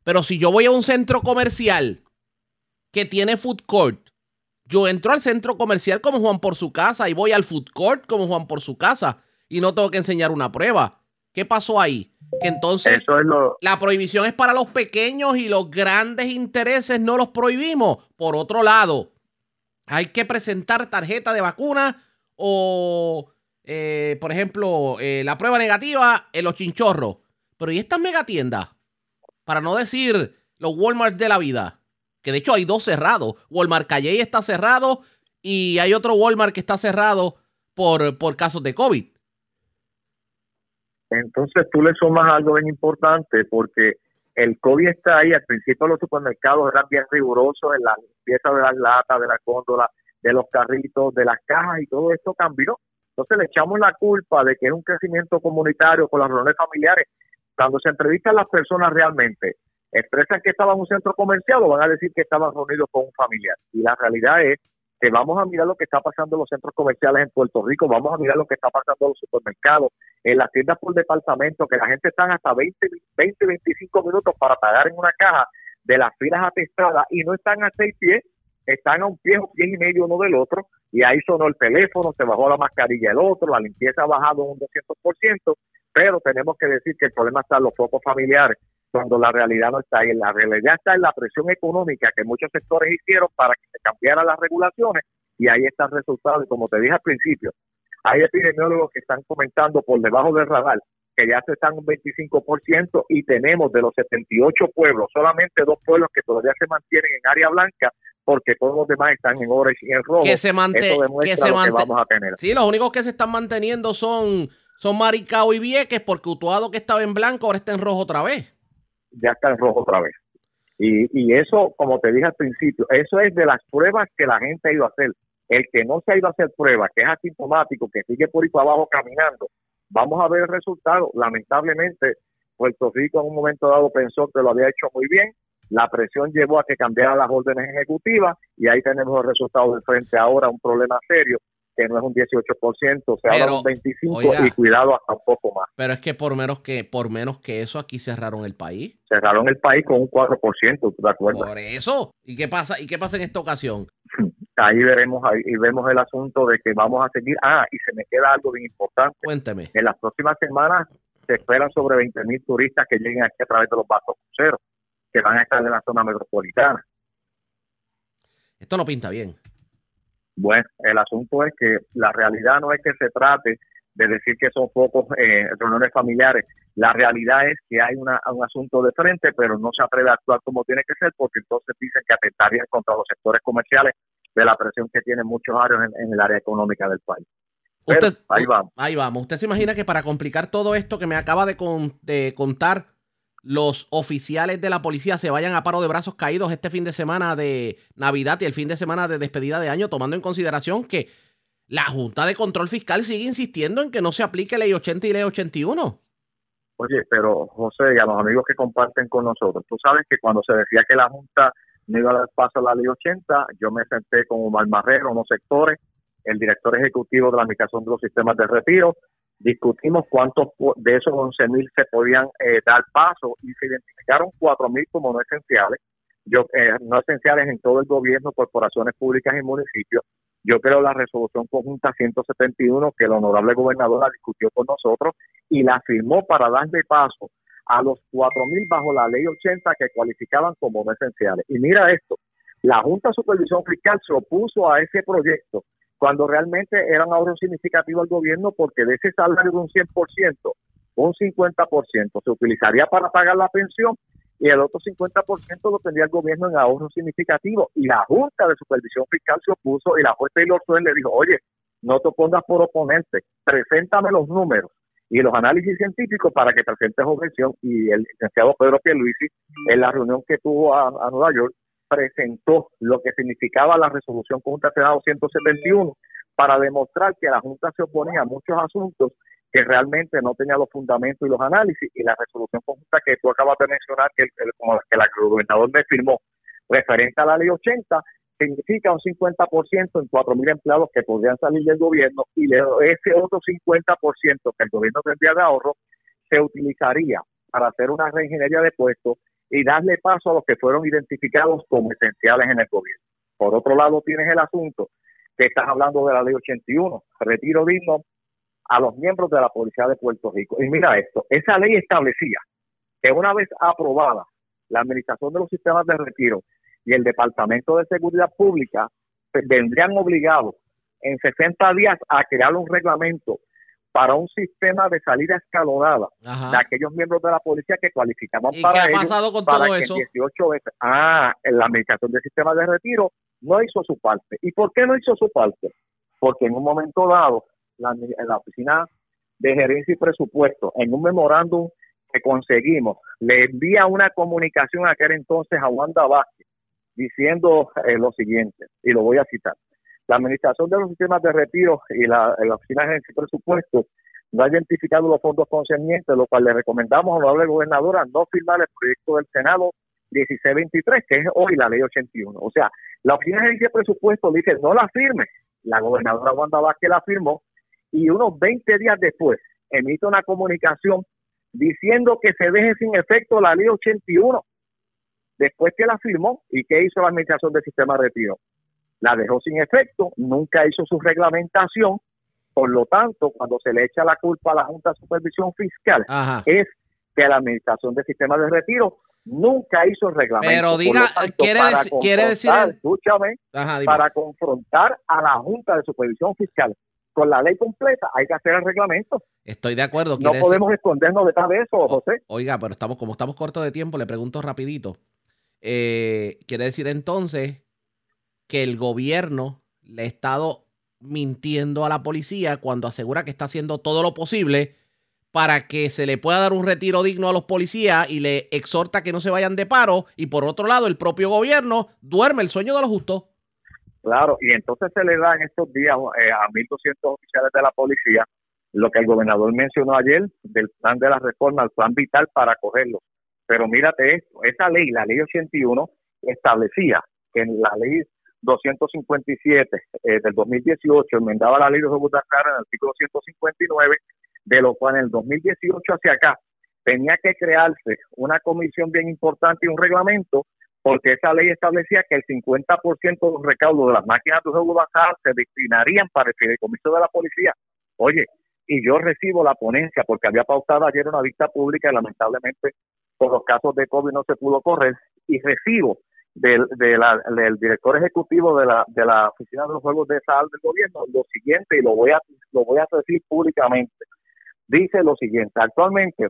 Pero si yo voy a un centro comercial que tiene food court, yo entro al centro comercial como Juan por su casa y voy al food court como Juan por su casa y no tengo que enseñar una prueba. ¿Qué pasó ahí? Que entonces la prohibición es para los pequeños y los grandes intereses no los prohibimos. Por otro lado, hay que presentar tarjeta de vacuna o, eh, por ejemplo, eh, la prueba negativa en los chinchorros. Pero ¿y estas megatiendas? Para no decir los Walmart de la vida. Que de hecho hay dos cerrados. Walmart Calle está cerrado y hay otro Walmart que está cerrado por, por casos de COVID. Entonces tú le sumas algo bien importante porque el COVID está ahí. Al principio los supermercados eran bien rigurosos en la limpieza de las latas, de la góndola, de los carritos, de las cajas y todo esto cambió. Entonces le echamos la culpa de que es un crecimiento comunitario con las reuniones familiares. Cuando se entrevistan las personas realmente, expresan que estaban en un centro comercial o van a decir que estaban reunidos con un familiar. Y la realidad es que vamos a mirar lo que está pasando en los centros comerciales en Puerto Rico, vamos a mirar lo que está pasando en los supermercados, en las tiendas por departamento, que la gente está hasta 20, 20, 25 minutos para pagar en una caja de las filas atestadas y no están a seis pies están a un pie, un pie y medio uno del otro, y ahí sonó el teléfono, se bajó la mascarilla el otro, la limpieza ha bajado un 200%, pero tenemos que decir que el problema está en los focos familiares, cuando la realidad no está ahí. La realidad está en la presión económica que muchos sectores hicieron para que se cambiaran las regulaciones, y ahí está el resultado. Y como te dije al principio, hay epidemiólogos que están comentando por debajo del radar que ya se están un 25% y tenemos de los 78 pueblos, solamente dos pueblos que todavía se mantienen en área blanca porque todos los demás están en orange y en rojo. Que se, mantiene que se que vamos a tener. Sí, los únicos que se están manteniendo son, son Maricao y Vieques, porque Utuado que estaba en blanco ahora está en rojo otra vez. Ya está en rojo otra vez. Y, y eso, como te dije al principio, eso es de las pruebas que la gente ha ido a hacer. El que no se ha ido a hacer pruebas, que es asintomático, que sigue por ahí para abajo caminando, vamos a ver el resultado. Lamentablemente, Puerto Rico en un momento dado pensó que lo había hecho muy bien, la presión llevó a que cambiaran las órdenes ejecutivas y ahí tenemos el resultado de frente ahora, un problema serio que no es un 18%, se habla de un 25% y cuidado hasta un poco más. Pero es que por menos que por menos que eso aquí cerraron el país. Cerraron el país con un 4%, ¿de acuerdo? Por eso. ¿Y qué pasa? ¿Y qué pasa en esta ocasión? [LAUGHS] Ahí veremos ahí y vemos el asunto de que vamos a seguir. Ah, y se me queda algo bien importante. Cuénteme. En las próximas semanas se esperan sobre 20 mil turistas que lleguen aquí a través de los barcos cruceros que van a estar en la zona metropolitana. Esto no pinta bien. Bueno, el asunto es que la realidad no es que se trate de decir que son pocos eh, reuniones familiares. La realidad es que hay una, un asunto de frente, pero no se atreve a actuar como tiene que ser, porque entonces dicen que atentarían contra los sectores comerciales de la presión que tienen muchos áreas en, el área económica del país. ahí vamos. Ahí vamos. ¿Usted se imagina que para complicar todo esto que me acaba de, de contar, los oficiales de la policía se vayan a paro de brazos caídos este fin de semana de Navidad y el fin de semana de despedida de año, tomando en consideración que la Junta de Control Fiscal sigue insistiendo en que no se aplique ley 80 y ley 81. Oye, pero José y a los amigos que comparten con nosotros, tú sabes que cuando se decía que la Junta no iba a dar paso a la ley 80, yo me senté con un Marrero, unos sectores, el director ejecutivo de la Administración de los Sistemas de Retiro, discutimos cuántos de esos 11.000 se podían eh, dar paso y se identificaron 4.000 como no esenciales, yo eh, no esenciales en todo el gobierno, corporaciones públicas y municipios. Yo creo la resolución conjunta 171 que el honorable gobernador la discutió con nosotros y la firmó para darle paso a los 4.000 bajo la ley 80 que cualificaban como no esenciales. Y mira esto, la Junta de Supervisión Fiscal se opuso a ese proyecto cuando realmente era un ahorro significativo al gobierno porque de ese salario de un 100%, un 50% se utilizaría para pagar la pensión y el otro 50% lo tendría el gobierno en ahorro significativo. Y la Junta de Supervisión Fiscal se opuso y la juez Taylor Swain le dijo, oye, no te pongas por oponente, preséntame los números y los análisis científicos para que presentes objeción. Y el licenciado Pedro Pierluisi, en la reunión que tuvo a, Nueva York, presentó lo que significaba la resolución conjunta Senado 171 para demostrar que la Junta se oponía a muchos asuntos que realmente no tenía los fundamentos y los análisis y la resolución conjunta que tú acabas de mencionar que, como que el gobernador me firmó referente a la ley 80 significa un 50% en 4.000 empleados que podrían salir del gobierno y ese otro 50% que el gobierno tendría de ahorro se utilizaría para hacer una reingeniería de puestos y darle paso a los que fueron identificados como esenciales en el gobierno. Por otro lado, tienes el asunto que estás hablando de la ley 81, retiro digno a los miembros de la Policía de Puerto Rico. Y mira esto, esa ley establecía que una vez aprobada la administración de los sistemas de retiro y el Departamento de Seguridad Pública, pues, vendrían obligados en 60 días a crear un reglamento para un sistema de salida escalonada de aquellos miembros de la policía que cualificaban ¿Y para qué ha pasado con todo eso? 18 veces, ah, la administración del sistema de retiro no hizo su parte. ¿Y por qué no hizo su parte? Porque en un momento dado, la, la oficina de gerencia y presupuesto, en un memorándum que conseguimos, le envía una comunicación a aquel entonces a Wanda Vázquez diciendo eh, lo siguiente, y lo voy a citar. La Administración de los Sistemas de Retiro y la, Oficina de Presupuesto no ha identificado los fondos concernientes, lo cual le recomendamos a la gobernadora no firmar el proyecto del Senado 1623, que es hoy la ley 81. O sea, la Oficina de de Presupuesto dice no la firme. La gobernadora Wanda Vázquez la firmó y unos 20 días después emite una comunicación diciendo que se deje sin efecto la ley 81 después que la firmó y que hizo la administración del sistema de retiro la dejó sin efecto, nunca hizo su reglamentación, por lo tanto, cuando se le echa la culpa a la Junta de Supervisión Fiscal, es que la Administración del Sistema de Retiro nunca hizo el reglamento. Pero diga, quiere, quiere, decir... Escúchame, para confrontar a la Junta de Supervisión Fiscal con la ley completa, hay que hacer el reglamento. Estoy de acuerdo. No podemos escondernos detrás de eso, José. Oiga, pero estamos como estamos cortos de tiempo, le pregunto rapidito. Eh, quiere decir entonces que el gobierno le ha estado mintiendo a la policía cuando asegura que está haciendo todo lo posible para que se le pueda dar un retiro digno a los policías y le exhorta que no se vayan de paro y por otro lado el propio gobierno duerme el sueño de los justos. Claro, y entonces se le da en estos días eh, a 1.200 oficiales de la policía lo que el gobernador mencionó ayer del plan de la reforma, el plan vital para cogerlo. Pero mírate esto, esa ley, la ley 81, establecía que en la ley 257 eh, del 2018 enmendaba la ley de azar en el artículo 159, de lo cual en el 2018 hacia acá tenía que crearse una comisión bien importante y un reglamento porque esa ley establecía que el 50% de los recaudos de las máquinas de juego se destinarían para el fideicomiso de la policía. Oye, y yo recibo la ponencia porque había pautado ayer una vista pública y lamentablemente por los casos de COVID no se pudo correr y recibo del, del director ejecutivo de la, de la Oficina de los Juegos de Sal del gobierno lo siguiente, y lo voy a, lo voy a decir públicamente. Dice lo siguiente, actualmente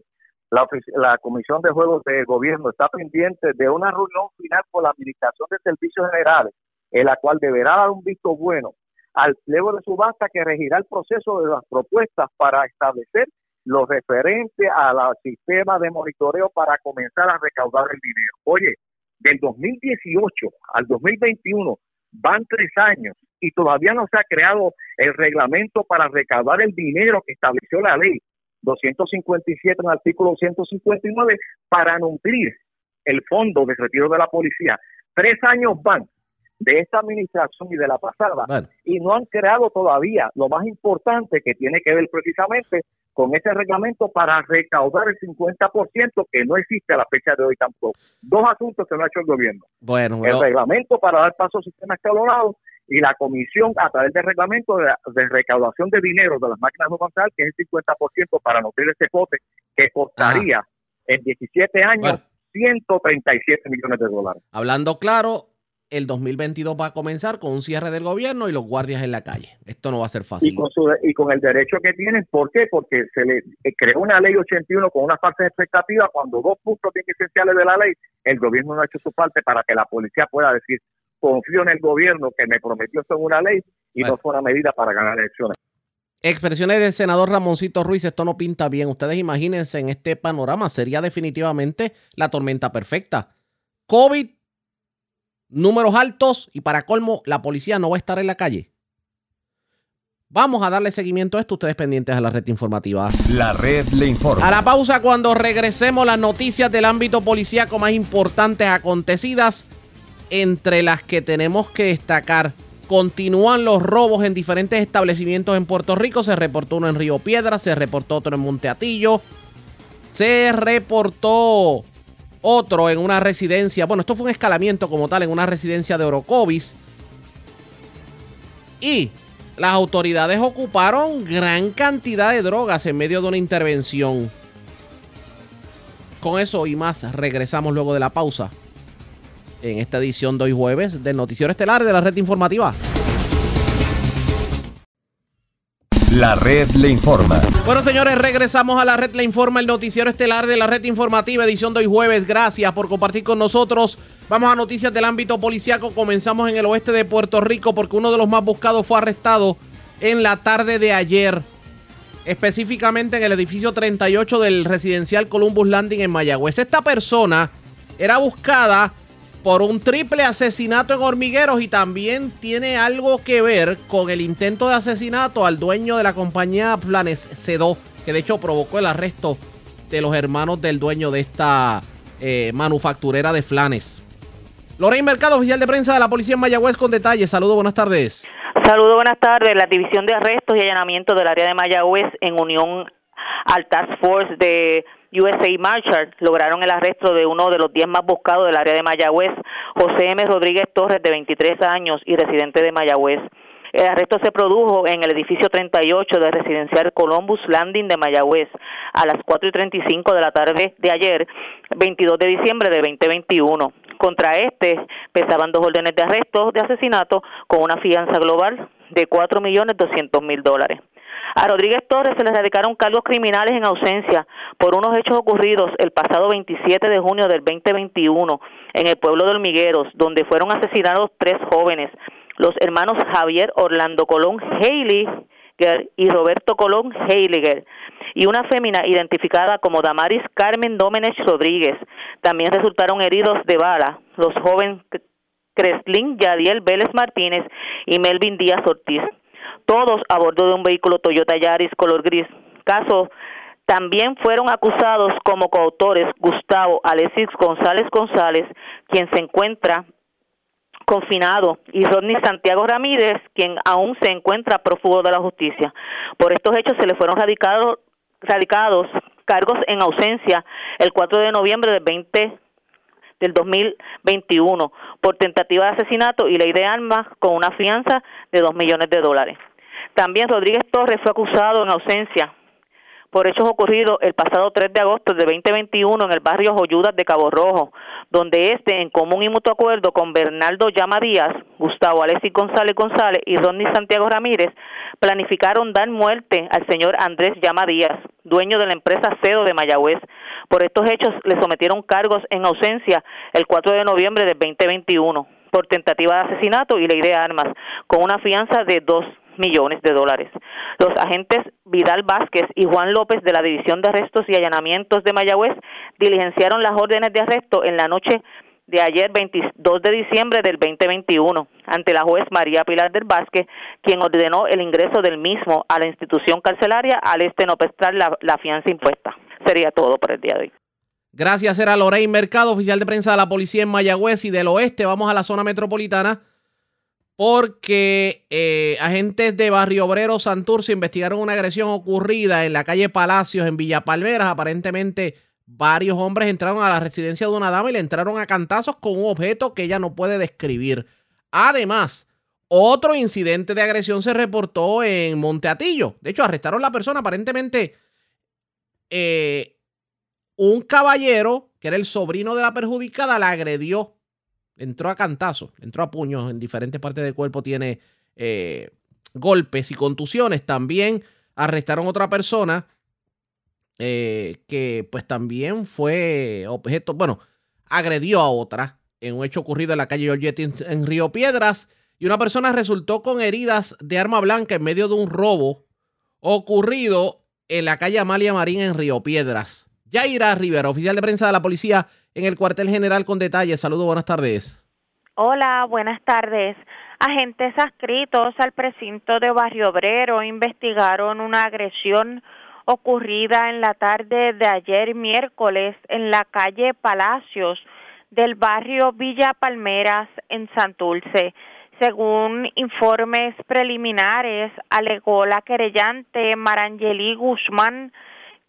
la, la Comisión de Juegos de Gobierno está pendiente de una reunión final con la Administración de Servicios Generales, en la cual deberá dar un visto bueno al pliego de subasta que regirá el proceso de las propuestas para establecer lo referente al sistema de monitoreo para comenzar a recaudar el dinero. Oye, del 2018 al 2021 van tres años y todavía no se ha creado el reglamento para recaudar el dinero que estableció la ley 257 en el artículo 159 para nutrir el fondo de retiro de la policía. Tres años van de esta administración y de la pasada y no han creado todavía lo más importante que tiene que ver precisamente con ese reglamento para recaudar el 50% que no existe a la fecha de hoy tampoco. Dos asuntos que no ha hecho el gobierno. Bueno, el reglamento para dar paso al sistema escalonado y la comisión a través del reglamento de, recaudación de dinero de las máquinas de contabilidad, que es el 50% para nutrir ese pote que costaría en 17 años 137 millones de dólares. Hablando claro, el 2022 va a comenzar con un cierre del gobierno y los guardias en la calle. Esto no va a ser fácil. Y con, y con el derecho que tienen, ¿por qué? Porque se le eh, creó una ley 81 con una falsa expectativa cuando dos puntos bien esenciales de la ley, el gobierno no ha hecho su parte para que la policía pueda decir, confío en el gobierno que me prometió esto en una ley y no fue una medida para ganar elecciones. Expresiones del senador Ramoncito Ruiz, esto no pinta bien. Ustedes imagínense en este panorama, sería definitivamente la tormenta perfecta. COVID números altos y para colmo, la policía no va a estar en la calle. Vamos a darle seguimiento a esto, ustedes pendientes a la red informativa. La red le informa. A la pausa cuando regresemos las noticias del ámbito policíaco más importantes acontecidas, entre las que tenemos que destacar. Continúan los robos en diferentes establecimientos en Puerto Rico. Se reportó uno en Río Piedra, se reportó otro en Monteatillo. Se reportó otro en una residencia. Bueno, esto fue un escalamiento como tal en una residencia de Orocovis. Y las autoridades ocuparon gran cantidad de drogas en medio de una intervención. Con eso y más regresamos luego de la pausa en esta edición de hoy jueves del Noticiero Estelar de la Red Informativa. La red le informa. Bueno, señores, regresamos a la red le informa, el noticiero estelar de la red informativa, edición de hoy jueves. Gracias por compartir con nosotros. Vamos a noticias del ámbito policiaco. Comenzamos en el oeste de Puerto Rico porque uno de los más buscados fue arrestado en la tarde de ayer, específicamente en el edificio 38 del residencial Columbus Landing en Mayagüez. Esta persona era buscada por un triple asesinato en hormigueros y también tiene algo que ver con el intento de asesinato al dueño de la compañía Planes Cedo, que de hecho provocó el arresto de los hermanos del dueño de esta eh, manufacturera de flanes. Lorraine Mercado, oficial de prensa de la policía en Mayagüez, con detalles. Saludos, buenas tardes. Saludos, buenas tardes. La División de Arrestos y Allanamientos del área de Mayagüez, en unión al Task Force de USA Marshall lograron el arresto de uno de los 10 más buscados del área de Mayagüez, José M. Rodríguez Torres, de 23 años y residente de Mayagüez. El arresto se produjo en el edificio 38 del residencial Columbus Landing de Mayagüez a las 4 y 35 de la tarde de ayer, 22 de diciembre de 2021. Contra este pesaban dos órdenes de arresto de asesinato con una fianza global de 4.200.000 dólares. A Rodríguez Torres se le radicaron cargos criminales en ausencia por unos hechos ocurridos el pasado 27 de junio del 2021 en el pueblo de Hormigueros, donde fueron asesinados tres jóvenes, los hermanos Javier Orlando Colón Heiliger y Roberto Colón Heiliger, y una fémina identificada como Damaris Carmen Dómenes Rodríguez. También resultaron heridos de bala los jóvenes Creslin Yadiel Vélez Martínez y Melvin Díaz Ortiz todos a bordo de un vehículo Toyota Yaris color gris. Caso también fueron acusados como coautores Gustavo Alexis González González, quien se encuentra confinado, y Rodney Santiago Ramírez, quien aún se encuentra prófugo de la justicia. Por estos hechos se le fueron radicados, cargos en ausencia el 4 de noviembre del 20 del 2021 por tentativa de asesinato y ley de armas con una fianza de 2 millones de dólares. También Rodríguez Torres fue acusado en ausencia por hechos ocurridos el pasado 3 de agosto de 2021 en el barrio Joyudas de Cabo Rojo, donde este, en común y mutuo acuerdo con Bernardo Llama Díaz, Gustavo Alexis González González y Ronnie Santiago Ramírez, planificaron dar muerte al señor Andrés Llama Díaz, dueño de la empresa Cedo de Mayagüez. Por estos hechos le sometieron cargos en ausencia el 4 de noviembre de 2021 por tentativa de asesinato y ley de armas, con una fianza de 2 millones de dólares. Los agentes Vidal Vázquez y Juan López de la División de Arrestos y Allanamientos de Mayagüez diligenciaron las órdenes de arresto en la noche de ayer 22 de diciembre del 2021 ante la juez María Pilar del Vázquez, quien ordenó el ingreso del mismo a la institución carcelaria al este no prestar la, la fianza impuesta. Sería todo por el día de hoy. Gracias, era Lorraine Mercado, oficial de prensa de la policía en Mayagüez y del oeste. Vamos a la zona metropolitana porque eh, agentes de Barrio Obrero Santurce investigaron una agresión ocurrida en la calle Palacios en Villa Palmeras. Aparentemente, varios hombres entraron a la residencia de una dama y le entraron a cantazos con un objeto que ella no puede describir. Además, otro incidente de agresión se reportó en Monteatillo. De hecho, arrestaron a la persona. Aparentemente, eh, un caballero, que era el sobrino de la perjudicada, la agredió. Entró a cantazo, entró a puños en diferentes partes del cuerpo, tiene eh, golpes y contusiones. También arrestaron a otra persona eh, que pues también fue objeto, bueno, agredió a otra en un hecho ocurrido en la calle Giorgetti en Río Piedras y una persona resultó con heridas de arma blanca en medio de un robo ocurrido en la calle Amalia Marín en Río Piedras. Yaira Rivera, oficial de prensa de la policía en el cuartel general con detalles. Saludos, buenas tardes. Hola, buenas tardes. Agentes adscritos al precinto de Barrio Obrero investigaron una agresión ocurrida en la tarde de ayer miércoles en la calle Palacios del barrio Villa Palmeras en Santulce. Según informes preliminares, alegó la querellante Marangeli Guzmán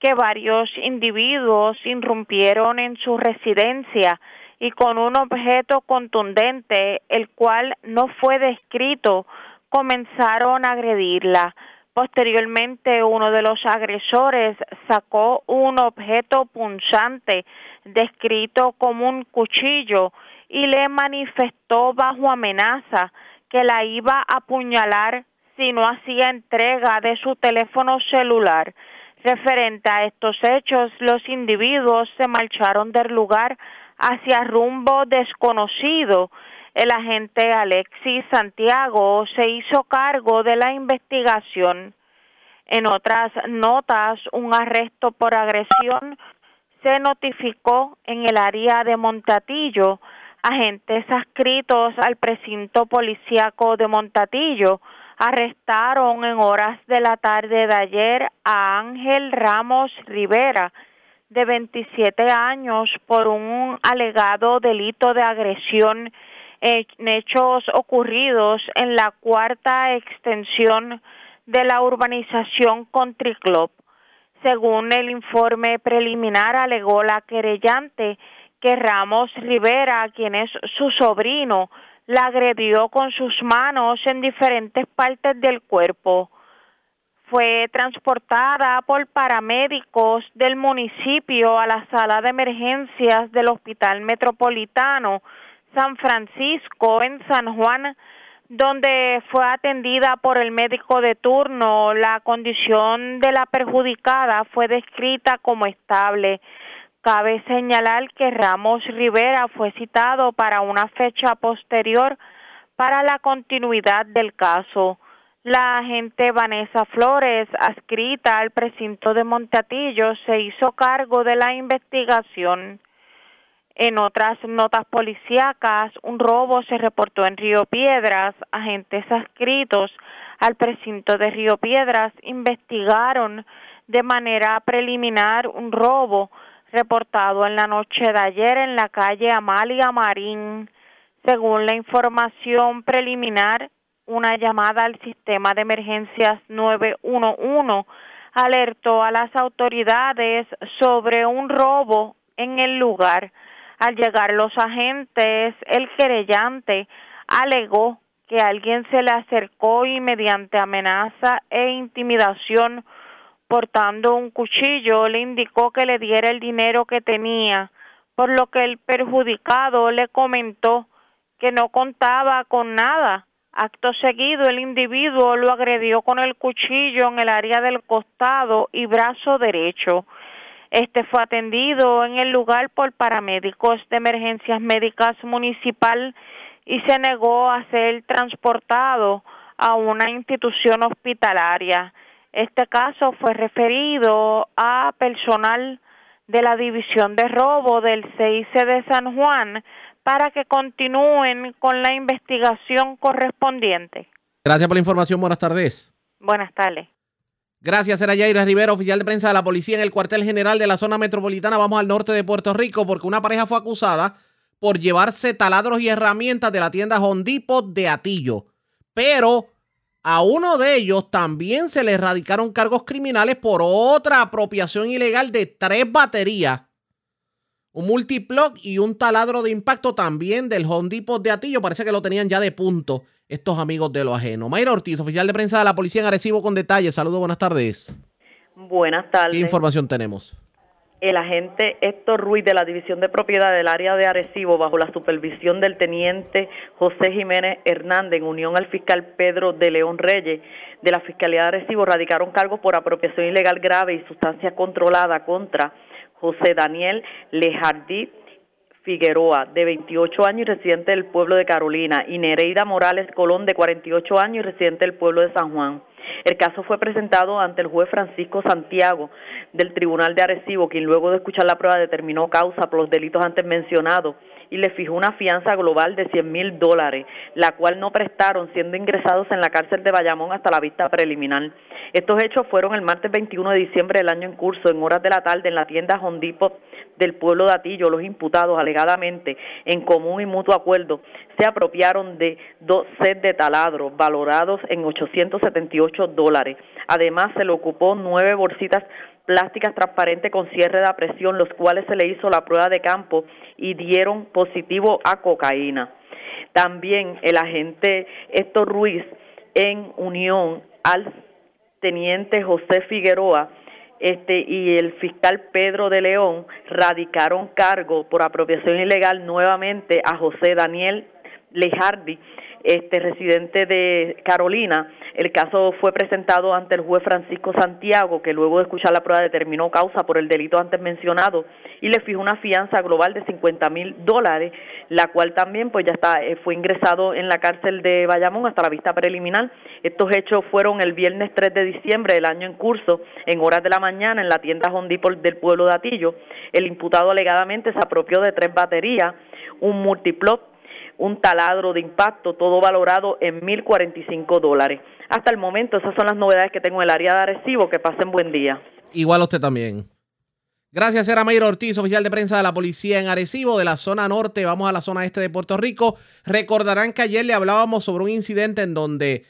que varios individuos irrumpieron en su residencia y con un objeto contundente, el cual no fue descrito, comenzaron a agredirla. Posteriormente, uno de los agresores sacó un objeto punzante descrito como un cuchillo y le manifestó bajo amenaza que la iba a apuñalar si no hacía entrega de su teléfono celular. Referente a estos hechos, los individuos se marcharon del lugar hacia rumbo desconocido. El agente Alexis Santiago se hizo cargo de la investigación. En otras notas, un arresto por agresión se notificó en el área de Montatillo. Agentes adscritos al precinto policíaco de Montatillo arrestaron en horas de la tarde de ayer a Ángel Ramos Rivera, de 27 años, por un alegado delito de agresión en hechos ocurridos en la cuarta extensión de la urbanización Country Club. Según el informe preliminar, alegó la querellante que Ramos Rivera, quien es su sobrino, la agredió con sus manos en diferentes partes del cuerpo. Fue transportada por paramédicos del municipio a la sala de emergencias del Hospital Metropolitano San Francisco en San Juan, donde fue atendida por el médico de turno. La condición de la perjudicada fue descrita como estable. Cabe señalar que Ramos Rivera fue citado para una fecha posterior para la continuidad del caso. La agente Vanessa Flores, adscrita al precinto de Montatillo, se hizo cargo de la investigación. En otras notas policíacas, un robo se reportó en Río Piedras. Agentes adscritos al precinto de Río Piedras investigaron de manera preliminar un robo reportado en la noche de ayer en la calle Amalia Marín. Según la información preliminar, una llamada al sistema de emergencias 911 alertó a las autoridades sobre un robo en el lugar. Al llegar los agentes, el querellante alegó que alguien se le acercó y mediante amenaza e intimidación portando un cuchillo, le indicó que le diera el dinero que tenía, por lo que el perjudicado le comentó que no contaba con nada. Acto seguido, el individuo lo agredió con el cuchillo en el área del costado y brazo derecho. Este fue atendido en el lugar por paramédicos de emergencias médicas municipal y se negó a ser transportado a una institución hospitalaria. Este caso fue referido a personal de la División de Robo del CIC de San Juan para que continúen con la investigación correspondiente. Gracias por la información. Buenas tardes. Buenas tardes. Gracias, era Yaira Rivera, oficial de prensa de la policía en el cuartel general de la zona metropolitana. Vamos al norte de Puerto Rico porque una pareja fue acusada por llevarse taladros y herramientas de la tienda Hondipo de Atillo. Pero a uno de ellos también se le erradicaron cargos criminales por otra apropiación ilegal de tres baterías, un multiplug y un taladro de impacto también del Hondipo de Atillo. Parece que lo tenían ya de punto estos amigos de lo ajeno. Mayra Ortiz, oficial de prensa de la policía en Arecibo con detalles. Saludos, buenas tardes. Buenas tardes. ¿Qué información tenemos? El agente Héctor Ruiz de la División de Propiedad del área de Arecibo, bajo la supervisión del teniente José Jiménez Hernández, en unión al fiscal Pedro de León Reyes de la Fiscalía de Arecibo, radicaron cargos por apropiación ilegal grave y sustancia controlada contra José Daniel Lejardí Figueroa, de 28 años y residente del pueblo de Carolina, y Nereida Morales Colón, de 48 años y residente del pueblo de San Juan. El caso fue presentado ante el juez Francisco Santiago del Tribunal de Arecibo, quien luego de escuchar la prueba determinó causa por los delitos antes mencionados y le fijó una fianza global de 100 mil dólares, la cual no prestaron, siendo ingresados en la cárcel de Bayamón hasta la vista preliminar. Estos hechos fueron el martes 21 de diciembre del año en curso, en horas de la tarde, en la tienda Hondipo del pueblo de Atillo. Los imputados, alegadamente, en común y mutuo acuerdo, se apropiaron de dos sets de taladros valorados en 878 dólares. Además, se le ocupó nueve bolsitas plásticas transparentes con cierre de presión, los cuales se le hizo la prueba de campo y dieron positivo a cocaína. También el agente Héctor Ruiz, en unión al teniente José Figueroa, este, y el fiscal Pedro de León radicaron cargo por apropiación ilegal nuevamente a José Daniel Lejardi este residente de Carolina. El caso fue presentado ante el juez Francisco Santiago, que luego de escuchar la prueba determinó causa por el delito antes mencionado y le fijó una fianza global de 50 mil dólares, la cual también pues ya está eh, fue ingresado en la cárcel de Bayamón hasta la vista preliminar. Estos hechos fueron el viernes 3 de diciembre del año en curso, en horas de la mañana, en la tienda Hondipol del pueblo de Atillo. El imputado alegadamente se apropió de tres baterías, un multiplot un taladro de impacto, todo valorado en 1.045 dólares. Hasta el momento, esas son las novedades que tengo en el área de Arecibo. Que pasen buen día. Igual usted también. Gracias, era Mayra Ortiz, oficial de prensa de la policía en Arecibo, de la zona norte. Vamos a la zona este de Puerto Rico. Recordarán que ayer le hablábamos sobre un incidente en donde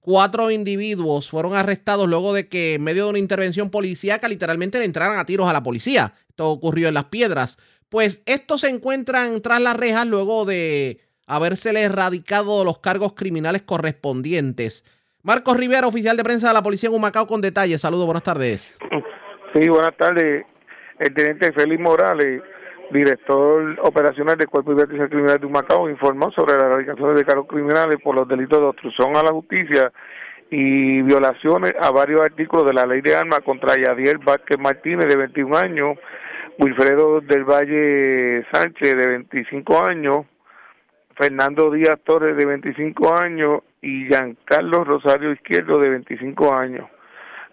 cuatro individuos fueron arrestados luego de que en medio de una intervención policíaca literalmente le entraran a tiros a la policía. Esto ocurrió en Las Piedras. Pues estos se encuentran tras las rejas luego de habérsele erradicado los cargos criminales correspondientes. Marcos Rivera, oficial de prensa de la policía en Humacao, con detalles. Saludos, buenas tardes. Sí, buenas tardes. El teniente Félix Morales, director operacional del Cuerpo Investigación Criminal de Humacao, informó sobre la erradicación de cargos criminales por los delitos de obstrucción a la justicia y violaciones a varios artículos de la ley de armas contra Yadier Vázquez Martínez, de 21 años, Wilfredo del Valle Sánchez, de 25 años, Fernando Díaz Torres de 25 años y Giancarlo Rosario Izquierdo de 25 años.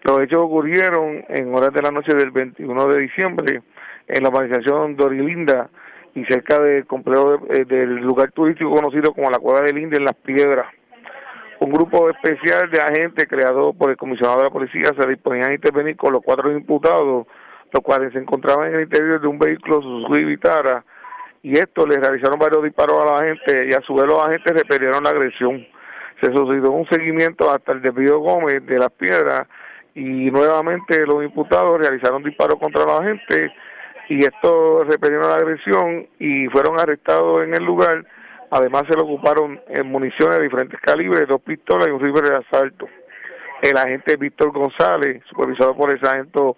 Los hechos ocurrieron en horas de la noche del 21 de diciembre en la organización Dorilinda y cerca del complejo eh, del lugar turístico conocido como la Cueva de Linda en Las Piedras. Un grupo especial de agentes creado por el comisionado de la policía se disponía a intervenir con los cuatro imputados, los cuales se encontraban en el interior de un vehículo Suzuki Vitara y esto le realizaron varios disparos a la gente y a su vez los agentes repelieron la agresión. Se sucedió un seguimiento hasta el desvío Gómez de las piedras y nuevamente los imputados realizaron disparos contra la gente y esto repelieron la agresión y fueron arrestados en el lugar. Además se le ocuparon en municiones de diferentes calibres, dos pistolas y un rifle de asalto. El agente Víctor González, supervisado por el sargento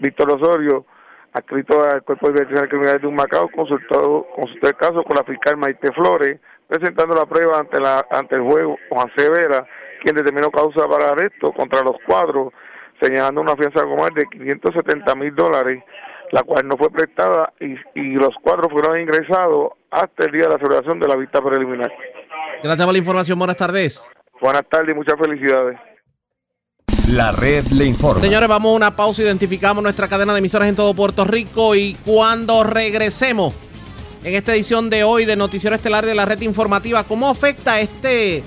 Víctor Osorio, adscrito al Cuerpo de Investigación Criminal de un Macao, consultó, consultó el caso con la fiscal Maite Flores, presentando la prueba ante la ante el juez Juan Severa, quien determinó causa para arresto contra los cuadros, señalando una fianza más de 570 mil dólares, la cual no fue prestada y, y los cuatro fueron ingresados hasta el día de la celebración de la vista preliminar. Gracias por la información. Buenas tardes. Buenas tardes y muchas felicidades. La red le informa. Señores, vamos a una pausa. Identificamos nuestra cadena de emisoras en todo Puerto Rico y cuando regresemos en esta edición de hoy de Noticiero Estelar de la red informativa, ¿cómo afecta este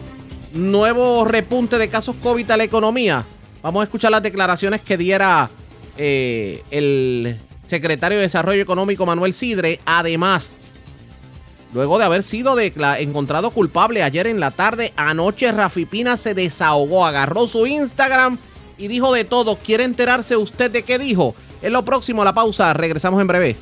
nuevo repunte de casos COVID a la economía? Vamos a escuchar las declaraciones que diera eh, el secretario de Desarrollo Económico Manuel Sidre. Además, luego de haber sido encontrado culpable ayer en la tarde, anoche Rafi Pina se desahogó, agarró su Instagram y dijo de todo. ¿Quiere enterarse usted de qué dijo? En lo próximo, la pausa. Regresamos en breve.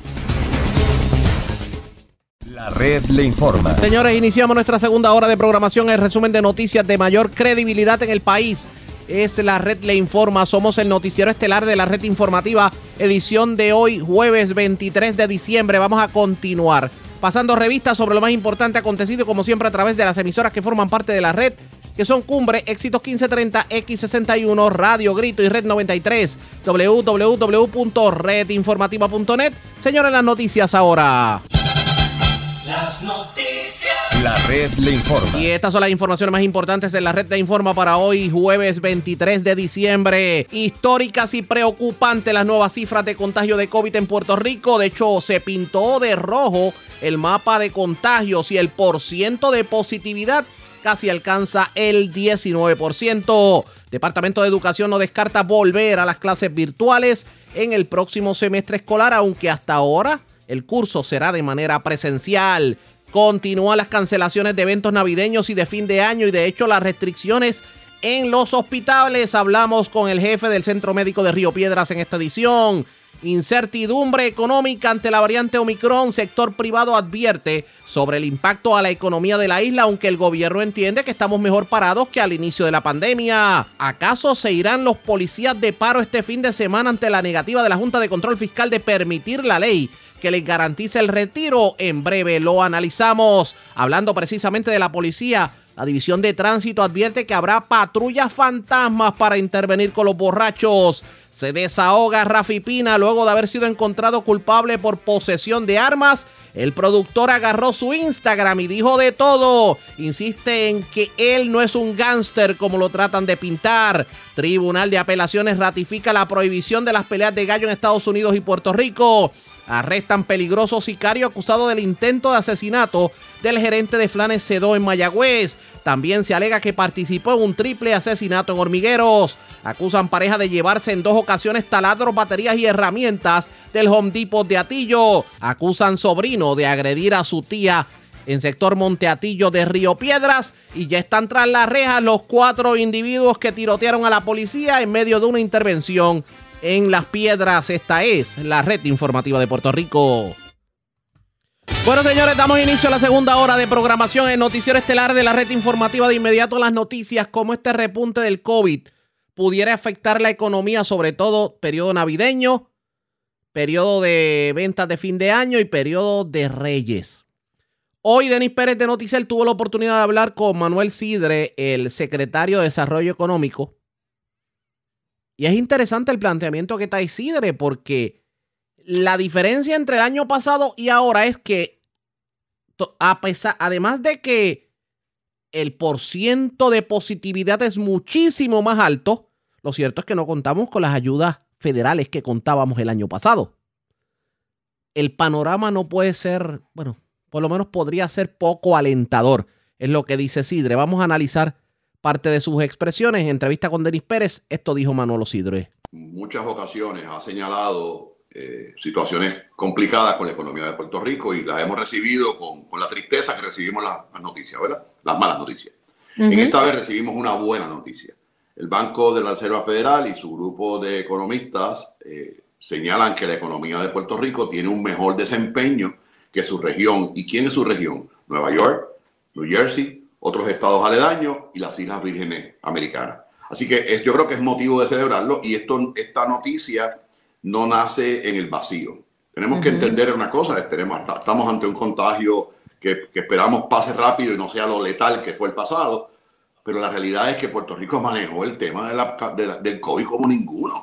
La red le informa. Señores, iniciamos nuestra segunda hora de programación. El resumen de noticias de mayor credibilidad en el país. Es la red le informa. Somos el noticiero estelar de la red informativa. Edición de hoy, jueves 23 de diciembre. Vamos a continuar pasando revistas sobre lo más importante acontecido, como siempre, a través de las emisoras que forman parte de la red, que son Cumbre, Éxitos 1530, X61, Radio Grito y Red 93, www.redinformativa.net. Señores, las noticias ahora. Las noticias. La red le informa. Y estas son las informaciones más importantes en la red de informa para hoy, jueves 23 de diciembre. Históricas y preocupantes las nuevas cifras de contagio de COVID en Puerto Rico. De hecho, se pintó de rojo el mapa de contagios y el porciento de positividad casi alcanza el 19%. Departamento de Educación no descarta volver a las clases virtuales en el próximo semestre escolar, aunque hasta ahora el curso será de manera presencial. Continúan las cancelaciones de eventos navideños y de fin de año y de hecho las restricciones en los hospitales. Hablamos con el jefe del Centro Médico de Río Piedras en esta edición. Incertidumbre económica ante la variante Omicron. Sector privado advierte sobre el impacto a la economía de la isla, aunque el gobierno entiende que estamos mejor parados que al inicio de la pandemia. ¿Acaso se irán los policías de paro este fin de semana ante la negativa de la Junta de Control Fiscal de permitir la ley que les garantice el retiro. En breve lo analizamos. Hablando precisamente de la policía, la División de Tránsito advierte que habrá patrullas fantasmas para intervenir con los borrachos. Se desahoga Rafi Pina luego de haber sido encontrado culpable por posesión de armas. El productor agarró su Instagram y dijo de todo. Insiste en que él no es un gángster como lo tratan de pintar. Tribunal de Apelaciones ratifica la prohibición de las peleas de gallo en Estados Unidos y Puerto Rico. Arrestan peligroso sicario acusado del intento de asesinato del gerente de Flanes Cedó en Mayagüez. También se alega que participó en un triple asesinato en Hormigueros. Acusan pareja de llevarse en dos ocasiones taladros, baterías y herramientas del Home Depot de Atillo. Acusan sobrino de agredir a su tía en sector Monteatillo de Río Piedras y ya están tras las rejas los cuatro individuos que tirotearon a la policía en medio de una intervención en Las Piedras. Esta es la red informativa de Puerto Rico. Bueno, señores, damos inicio a la segunda hora de programación en Noticiero Estelar de la red informativa. De inmediato las noticias, como este repunte del COVID pudiera afectar la economía, sobre todo periodo navideño, periodo de ventas de fin de año y periodo de reyes. Hoy Denis Pérez de Noticel tuvo la oportunidad de hablar con Manuel Sidre, el secretario de Desarrollo Económico, y es interesante el planteamiento que está Isidre porque la diferencia entre el año pasado y ahora es que, a pesar, además de que el porciento de positividad es muchísimo más alto, lo cierto es que no contamos con las ayudas federales que contábamos el año pasado. El panorama no puede ser, bueno, por lo menos podría ser poco alentador, es lo que dice Sidre. Vamos a analizar parte de sus expresiones. En entrevista con Denis Pérez, esto dijo Manolo Sidre. Muchas ocasiones ha señalado eh, situaciones complicadas con la economía de Puerto Rico y las hemos recibido con, con la tristeza que recibimos las, noticias, ¿verdad? Las malas noticias. En esta vez recibimos una buena noticia. El Banco de la Reserva Federal y su grupo de economistas eh, señalan que la economía de Puerto Rico tiene un mejor desempeño que su región. ¿Y quién es su región? Nueva York, New Jersey, otros estados aledaños y las Islas Vírgenes Americanas. Así que es, yo creo que es motivo de celebrarlo y esto, esta noticia no nace en el vacío. Tenemos que entender una cosa, estamos ante un contagio que, esperamos pase rápido y no sea lo letal que fue el pasado, pero la realidad es que Puerto Rico manejó el tema de la, del COVID como ninguno.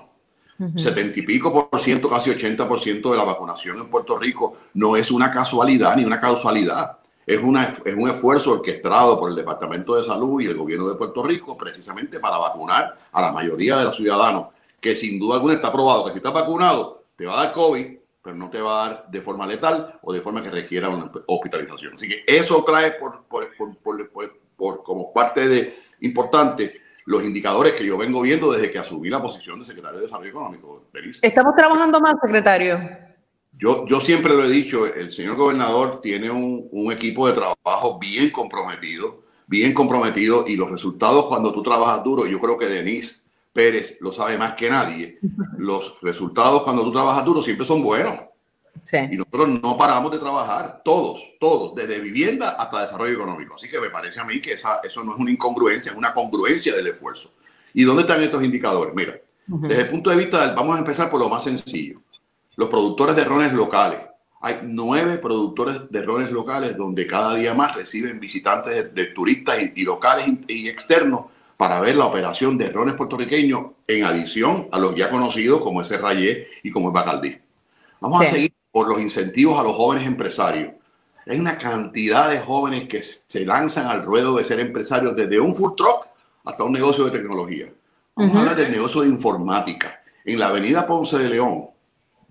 70 y pico por ciento, casi 80 por ciento de la vacunación en Puerto Rico no es una casualidad ni una causalidad. Es, una, es un esfuerzo orquestado por el Departamento de Salud y el gobierno de Puerto Rico precisamente para vacunar a la mayoría de los ciudadanos, que sin duda alguna está probado que si estás vacunado te va a dar COVID, pero no te va a dar de forma letal o de forma que requiera una hospitalización. Así que eso trae por, por, por, por como parte de importante los indicadores que yo vengo viendo desde que asumí la posición de secretario de Desarrollo Económico. ¿Estamos trabajando más, secretario? Yo, yo siempre lo he dicho, el señor gobernador tiene un, un equipo de trabajo bien comprometido, bien comprometido, y los resultados cuando tú trabajas duro, yo creo que Denise Pérez lo sabe más que nadie, [LAUGHS] los resultados cuando tú trabajas duro siempre son buenos. Y nosotros no paramos de trabajar, todos, todos, desde vivienda hasta desarrollo económico. Así que me parece a mí que esa, eso no es una incongruencia, es una congruencia del esfuerzo. ¿Y dónde están estos indicadores? Mira, desde el punto de vista del, vamos a empezar por lo más sencillo. Los productores de rones locales. Hay nueve productores de rones locales donde cada día más reciben visitantes de, turistas y, locales y, externos para ver la operación de rones puertorriqueños en adición a los ya conocidos como ese Rayé y como el Bacaldí. Vamos a seguir por los incentivos a los jóvenes empresarios. Hay una cantidad de jóvenes que se lanzan al ruedo de ser empresarios desde un food truck hasta un negocio de tecnología. Vamos a hablar del negocio de informática. En la avenida Ponce de León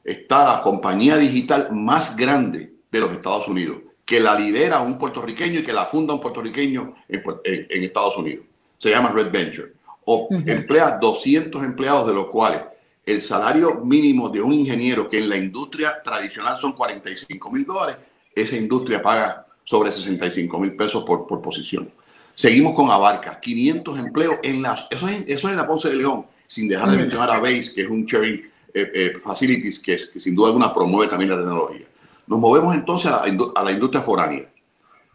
está la compañía digital más grande de los Estados Unidos, que la lidera un puertorriqueño y que la funda un puertorriqueño en, Estados Unidos. Se llama Red Venture. O emplea 200 empleados, de los cuales el salario mínimo de un ingeniero que en la industria tradicional son 45 mil dólares, esa industria paga sobre 65 mil pesos por, por posición. Seguimos con Abarca, 500 empleos en las, eso es, eso en la Ponce de León, sin dejar de mencionar a Base, que es un sharing eh, eh, facilities que, sin duda alguna promueve también la tecnología. Nos movemos entonces a la industria foránea.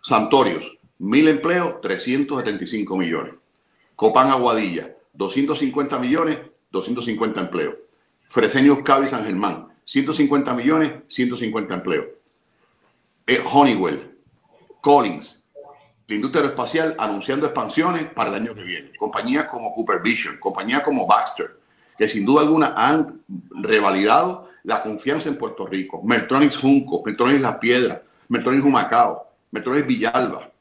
Santorios, mil empleos, 375 millones. Copán Aguadilla, 250 millones, 250 empleos. Fresenius Cavi San Germán, 150 millones, 150 empleos. Eh, Honeywell, Collins, la industria aeroespacial anunciando expansiones para el año que viene. Compañías como Cooper Vision, compañías como Baxter, que sin duda alguna han revalidado la confianza en Puerto Rico. Meltronics Junco, Meltronics La Piedra, Meltronics Humacao, Meltronics Villalba.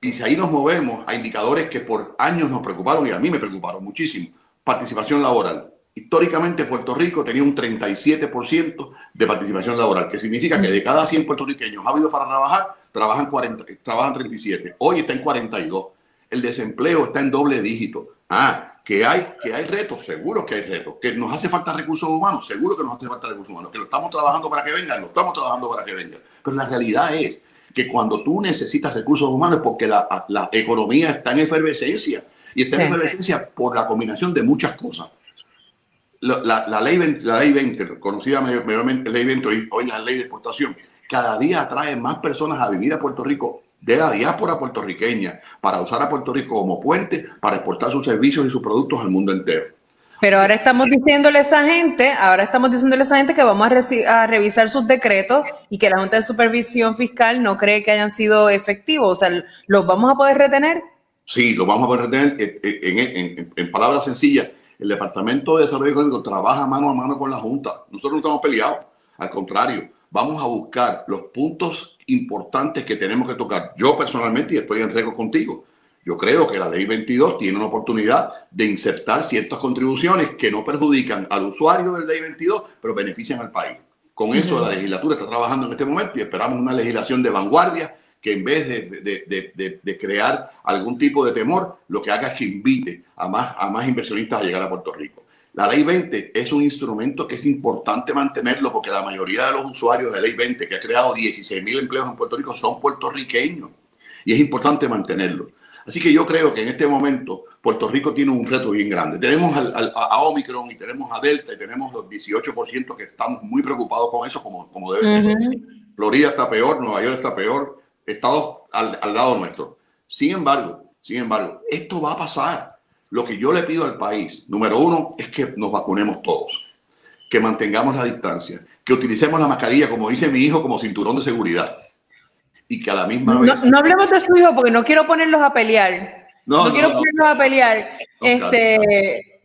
Y si ahí nos movemos a indicadores que por años nos preocuparon y a mí me preocuparon muchísimo participación laboral. Históricamente Puerto Rico tenía un 37% de participación laboral, que significa que de cada 100 puertorriqueños ha habido para trabajar, trabajan, 40, trabajan 37. Hoy está en 42. El desempleo está en doble dígito. Ah, que hay, que hay retos, seguro que hay retos. Que nos hace falta recursos humanos, seguro que nos hace falta recursos humanos. Que lo estamos trabajando para que vengan, lo estamos trabajando para que vengan. Pero la realidad es que cuando tú necesitas recursos humanos es porque la, la economía está en efervescencia y está en efervescencia por la combinación de muchas cosas. La, la, ley, 20, la ley 20, conocida mayormente ley 20, hoy, hoy la ley de exportación, cada día atrae más personas a vivir a Puerto Rico de la diáspora puertorriqueña para usar a Puerto Rico como puente para exportar sus servicios y sus productos al mundo entero. Pero ahora estamos diciéndole a esa gente, ahora estamos diciéndole a esa gente que vamos a, a, revisar sus decretos y que la Junta de Supervisión Fiscal no cree que hayan sido efectivos. O sea, ¿los vamos a poder retener? Sí, lo vamos a poder retener en, palabras sencillas. El Departamento de Desarrollo Económico trabaja mano a mano con la Junta. Nosotros no estamos peleados. Al contrario, vamos a buscar los puntos importantes que tenemos que tocar. Yo personalmente, y estoy en riesgo contigo, yo creo que la ley 22 tiene una oportunidad de insertar ciertas contribuciones que no perjudican al usuario del ley 22, pero benefician al país. Con eso la legislatura está trabajando en este momento y esperamos una legislación de vanguardia que en vez de, crear algún tipo de temor, lo que haga es que invite a más, a más inversionistas a llegar a Puerto Rico. La ley 20 es un instrumento que es importante mantenerlo porque la mayoría de los usuarios de ley 20, que ha creado 16 mil empleos en Puerto Rico, son puertorriqueños y es importante mantenerlo. Así que yo creo que en este momento Puerto Rico tiene un reto bien grande. Tenemos a Omicron y tenemos a Delta y tenemos los 18% que estamos muy preocupados con eso como, como debe ser. Florida está peor, Nueva York está peor, Estados al, lado nuestro. Sin embargo, sin embargo, esto va a pasar. Lo que yo le pido al país, número uno, es que nos vacunemos todos, que mantengamos la distancia, que utilicemos la mascarilla, como dice mi hijo, como cinturón de seguridad. Y que a la misma vez... No, hablemos de su hijo porque no quiero ponerlos a pelear. No, quiero ponerlos a pelear. este,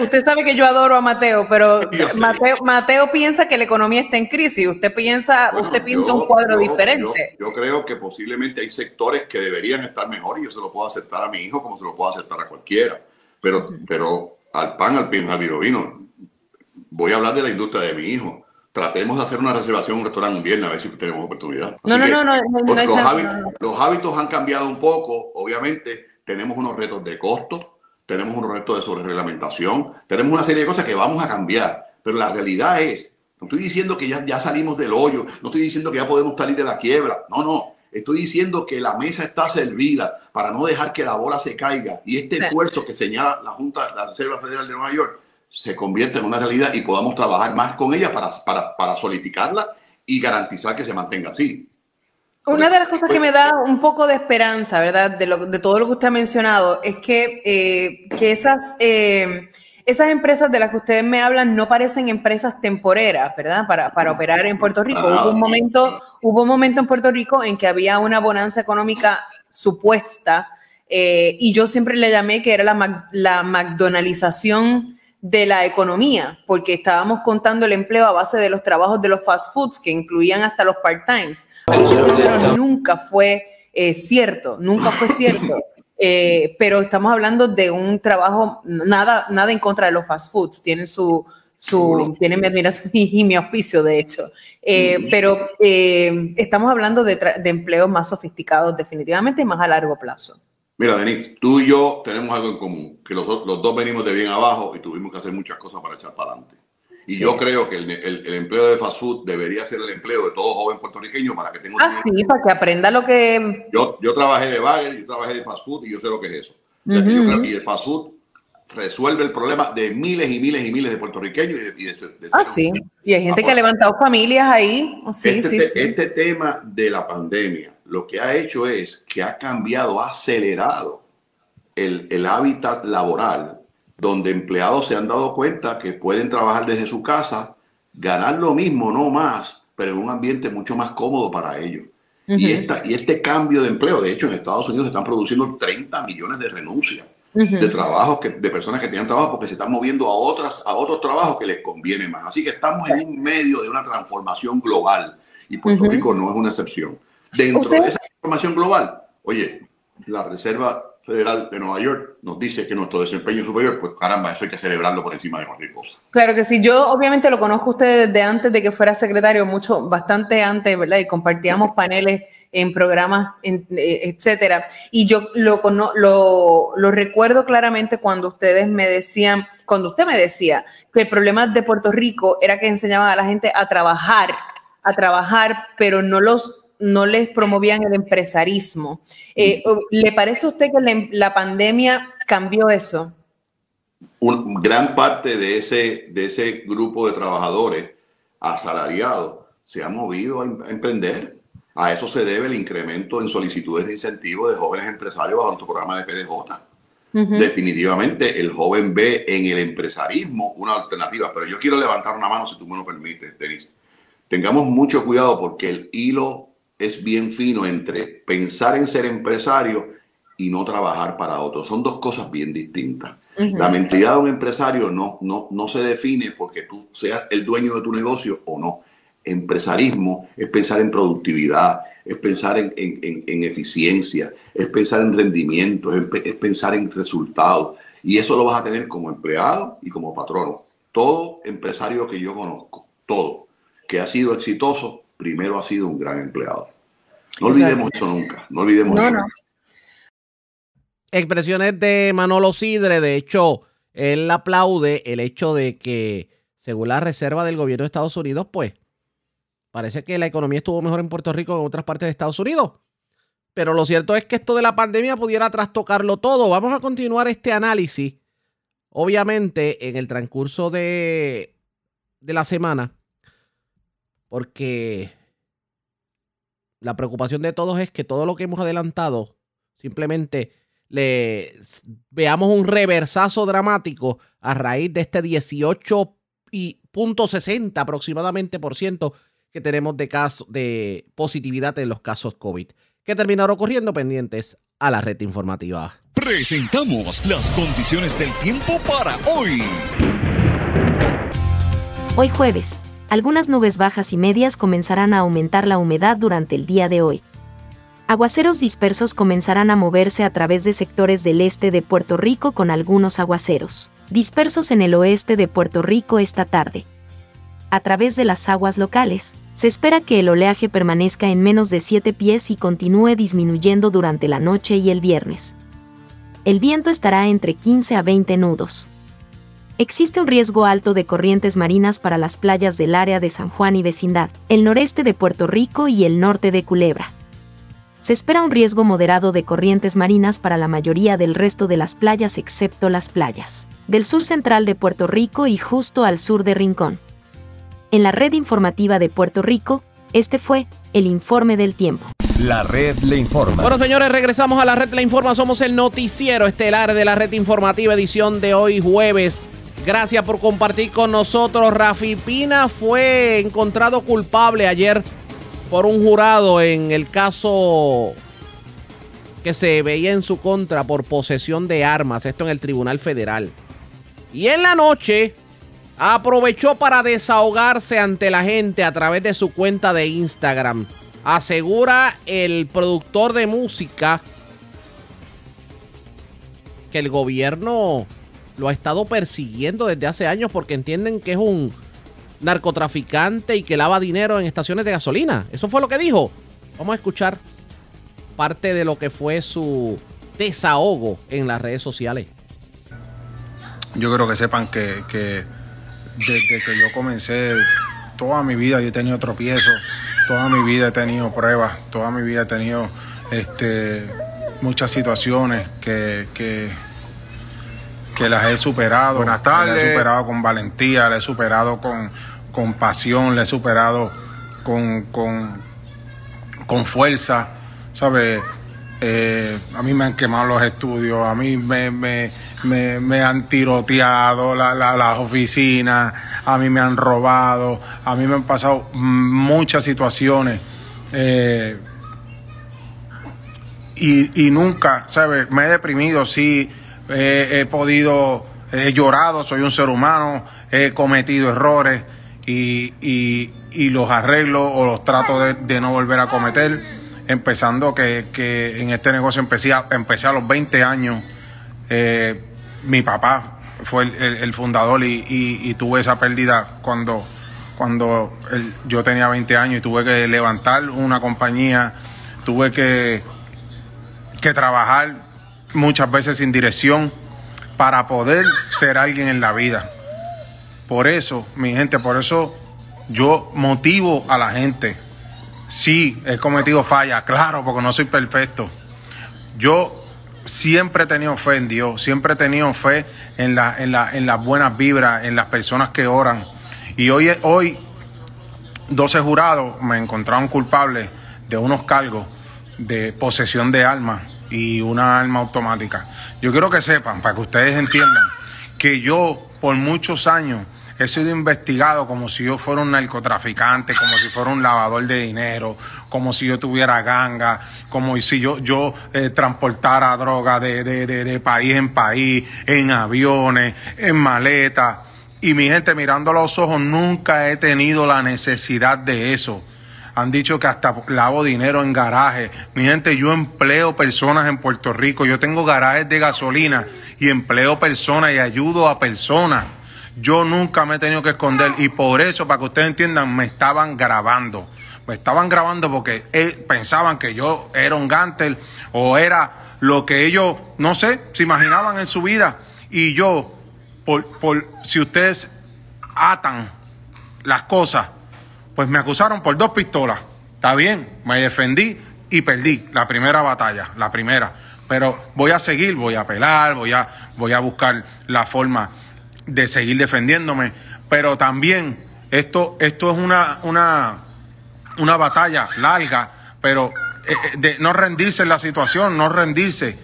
usted sabe que yo adoro a Mateo, pero [LAUGHS] Mateo, piensa que la economía está en crisis. Usted piensa, usted pinta un cuadro diferente. Yo, creo que posiblemente hay sectores que deberían estar mejor y yo se lo puedo aceptar a mi hijo como se lo puedo aceptar a cualquiera. Pero, pero al pan, al pin, al vino, voy a hablar de la industria de mi hijo. Tratemos de hacer una reservación en un restaurante un viernes a ver si tenemos oportunidad. no, no, no, no, los hábitos han cambiado un poco, obviamente tenemos unos retos de costos tenemos un reto de sobrereglamentación, tenemos una serie de cosas que vamos a cambiar, pero la realidad es, no estoy diciendo que ya, ya salimos del hoyo, no estoy diciendo que ya podemos salir de la quiebra, no, no, estoy diciendo que la mesa está servida para no dejar que la bola se caiga y este esfuerzo que señala la Junta, la Reserva Federal de Nueva York, se convierta en una realidad y podamos trabajar más con ella para, para, para solidificarla y garantizar que se mantenga así. Una de las cosas que me da un poco de esperanza, ¿verdad? De, lo, de todo lo que usted ha mencionado, es que, eh, que esas, eh, esas empresas de las que ustedes me hablan no parecen empresas temporeras, ¿verdad? Para, para operar en Puerto Rico. Hubo un, momento, hubo un momento en Puerto Rico en que había una bonanza económica supuesta eh, y yo siempre le llamé que era la, la McDonaldización de la economía, porque estábamos contando el empleo a base de los trabajos de los fast foods, que incluían hasta los part-times. Nunca fue eh, cierto, nunca fue cierto. [LAUGHS] Eh, pero estamos hablando de un trabajo, nada, nada en contra de los fast foods, tienen su, su tienen mi admiración y, mi auspicio, de hecho. Eh, pero estamos hablando de, de empleos más sofisticados, definitivamente, y más a largo plazo. Mira, Denise, tú y yo tenemos algo en común, que los, los, dos venimos de bien abajo y tuvimos que hacer muchas cosas para echar para adelante. Y yo creo que el, el, empleo de fast food debería ser el empleo de todo joven puertorriqueño para que tenga... Ah, sí, para que aprenda lo que... Yo, yo trabajé de bagel, yo trabajé de fast food y yo sé lo que es eso. Yo creo que el fast food resuelve el problema de miles y miles y miles de puertorriqueños. Y de, ah, sí. Y hay gente que ha levantado familias ahí. Sí, este, sí, este tema de la pandemia lo que ha hecho es que ha cambiado, ha acelerado el, el hábitat laboral, donde empleados se han dado cuenta que pueden trabajar desde su casa, ganar lo mismo, no más, pero en un ambiente mucho más cómodo para ellos. y, esta, y este cambio de empleo, de hecho en Estados Unidos se están produciendo 30 millones de renuncias de trabajos, que, de personas que tienen trabajo porque se están moviendo a, otras, a otros trabajos que les conviene más. Así que estamos en un medio de una transformación global y Puerto Rico no es una excepción. Dentro de esa información global, oye, la Reserva Federal de Nueva York nos dice que nuestro desempeño es superior, pues caramba, eso hay que celebrarlo por encima de cualquier cosa. Claro que sí, yo obviamente lo conozco a usted desde antes de que fuera secretario, mucho, bastante antes, ¿verdad? Y compartíamos [LAUGHS] paneles en programas, en, eh, etcétera. Y yo lo, lo, lo recuerdo claramente cuando ustedes me decían, cuando usted me decía que el problema de Puerto Rico era que enseñaban a la gente a trabajar, a trabajar, pero no los no les promovían el empresarismo. Eh, ¿Le parece a usted que la, pandemia cambió eso? Un, gran parte de ese, de ese grupo de trabajadores asalariados se ha movido a, emprender. A eso se debe el incremento en solicitudes de incentivo de jóvenes empresarios bajo nuestro programa de PDJ. Definitivamente el joven ve en el empresarismo una alternativa, pero yo quiero levantar una mano si tú me lo permites, Denise. Tengamos mucho cuidado porque el hilo es bien fino entre pensar en ser empresario y no trabajar para otros. Son dos cosas bien distintas. La mentalidad de un empresario no, no, no se define porque tú seas el dueño de tu negocio o no. Empresarismo es pensar en productividad, es pensar en, eficiencia, es pensar en rendimiento, es, es, pensar en resultados. Y eso lo vas a tener como empleado y como patrono. Todo empresario que yo conozco, todo, que ha sido exitoso, primero ha sido un gran empleado. No olvidemos eso nunca, no olvidemos eso. Expresiones de Manolo Sidre, de hecho, él aplaude el hecho de que, según la reserva del gobierno de Estados Unidos, pues parece que la economía estuvo mejor en Puerto Rico que en otras partes de Estados Unidos. Pero lo cierto es que esto de la pandemia pudiera trastocarlo todo. Vamos a continuar este análisis. Obviamente, en el transcurso de, de la semana, porque la preocupación de todos es que todo lo que hemos adelantado simplemente le veamos un reversazo dramático a raíz de este 18.60 aproximadamente por ciento que tenemos de, caso, de positividad en los casos COVID. ¿Qué terminará ocurriendo? Pendientes a la red informativa. Presentamos las condiciones del tiempo para hoy. Hoy jueves, algunas nubes bajas y medias comenzarán a aumentar la humedad durante el día de hoy. Aguaceros dispersos comenzarán a moverse a través de sectores del este de Puerto Rico con algunos aguaceros, dispersos en el oeste de Puerto Rico esta tarde. A través de las aguas locales, se espera que el oleaje permanezca en menos de 7 pies y continúe disminuyendo durante la noche y el viernes. El viento estará entre 15 a 20 nudos. Existe un riesgo alto de corrientes marinas para las playas del área de San Juan y vecindad, el noreste de Puerto Rico y el norte de Culebra. Se espera un riesgo moderado de corrientes marinas para la mayoría del resto de las playas excepto las playas del sur central de Puerto Rico y justo al sur de Rincón. En la red informativa de Puerto Rico, este fue el informe del tiempo. La red le informa. Bueno, señores, regresamos a la red le informa. Somos el noticiero estelar de la red informativa edición de hoy jueves. Gracias por compartir con nosotros. Rafi Pina fue encontrado culpable ayer por un jurado en el caso que se veía en su contra por posesión de armas, esto en el Tribunal Federal. Y en la noche aprovechó para desahogarse ante la gente a través de su cuenta de Instagram. Asegura el productor de música que el gobierno lo ha estado persiguiendo desde hace años porque entienden que es un narcotraficante y que lava dinero en estaciones de gasolina. Eso fue lo que dijo. Vamos a escuchar parte de lo que fue su desahogo en las redes sociales. Yo quiero que sepan que, desde que yo comencé, toda mi vida yo he tenido tropiezos, toda mi vida he tenido pruebas, toda mi vida he tenido este, muchas situaciones que, que las he superado. Buenas tardes. Las he superado con valentía, las he superado con, con pasión, las he superado con, con, con fuerza, ¿sabes? Eh, a mí me han quemado los estudios, a mí me, me, me, me han tiroteado la- la- las oficinas, a mí me han robado, a mí me han pasado muchas situaciones. eh, y, y nunca, ¿sabes? Me he deprimido, sí, he podido, he llorado, soy un ser humano, he cometido errores y, y, y los arreglo o los trato de, de no volver a cometer. Empezando que, que en este negocio empecé a, empecé a los 20 años. Eh, mi papá fue el, fundador y, y- tuve esa pérdida cuando, cuando yo tenía 20 años y tuve que levantar una compañía, tuve que, que trabajar muchas veces sin dirección para poder ser alguien en la vida. Por eso, mi gente, por eso yo motivo a la gente. Sí, he cometido fallas, claro, porque no soy perfecto. Yo siempre he tenido fe en Dios, siempre he tenido fe en, la, en, la, en las buenas vibras, en las personas que oran. Y hoy, hoy 12 jurados me encontraron culpable de unos cargos de posesión de armas y una arma automática. Yo quiero que sepan, para que ustedes entiendan, que yo por muchos años he sido investigado como si yo fuera un narcotraficante, como si fuera un lavador de dinero, como si yo tuviera ganga, como si yo, yo eh, transportara droga de, de, de, de país en país, en aviones, en maletas. Y mi gente, mirando a los ojos, nunca he tenido la necesidad de eso. Han dicho que hasta lavo dinero en garajes. Mi gente, yo empleo personas en Puerto Rico. Yo tengo garajes de gasolina y empleo personas y ayudo a personas. Yo nunca me he tenido que esconder y por eso, para que ustedes entiendan, me estaban grabando. Me estaban grabando porque eh, pensaban que yo era un gántel o era lo que ellos, no sé, se imaginaban en su vida. Y yo, por, por si ustedes atan las cosas, pues me acusaron por dos pistolas. Está bien, me defendí y perdí la primera batalla, la primera. Pero voy a seguir, voy a apelar, voy a, voy a buscar la forma de seguir defendiéndome. Pero también esto, esto es una, una, una batalla larga, pero eh, eh, de no rendirse en la situación, no rendirse.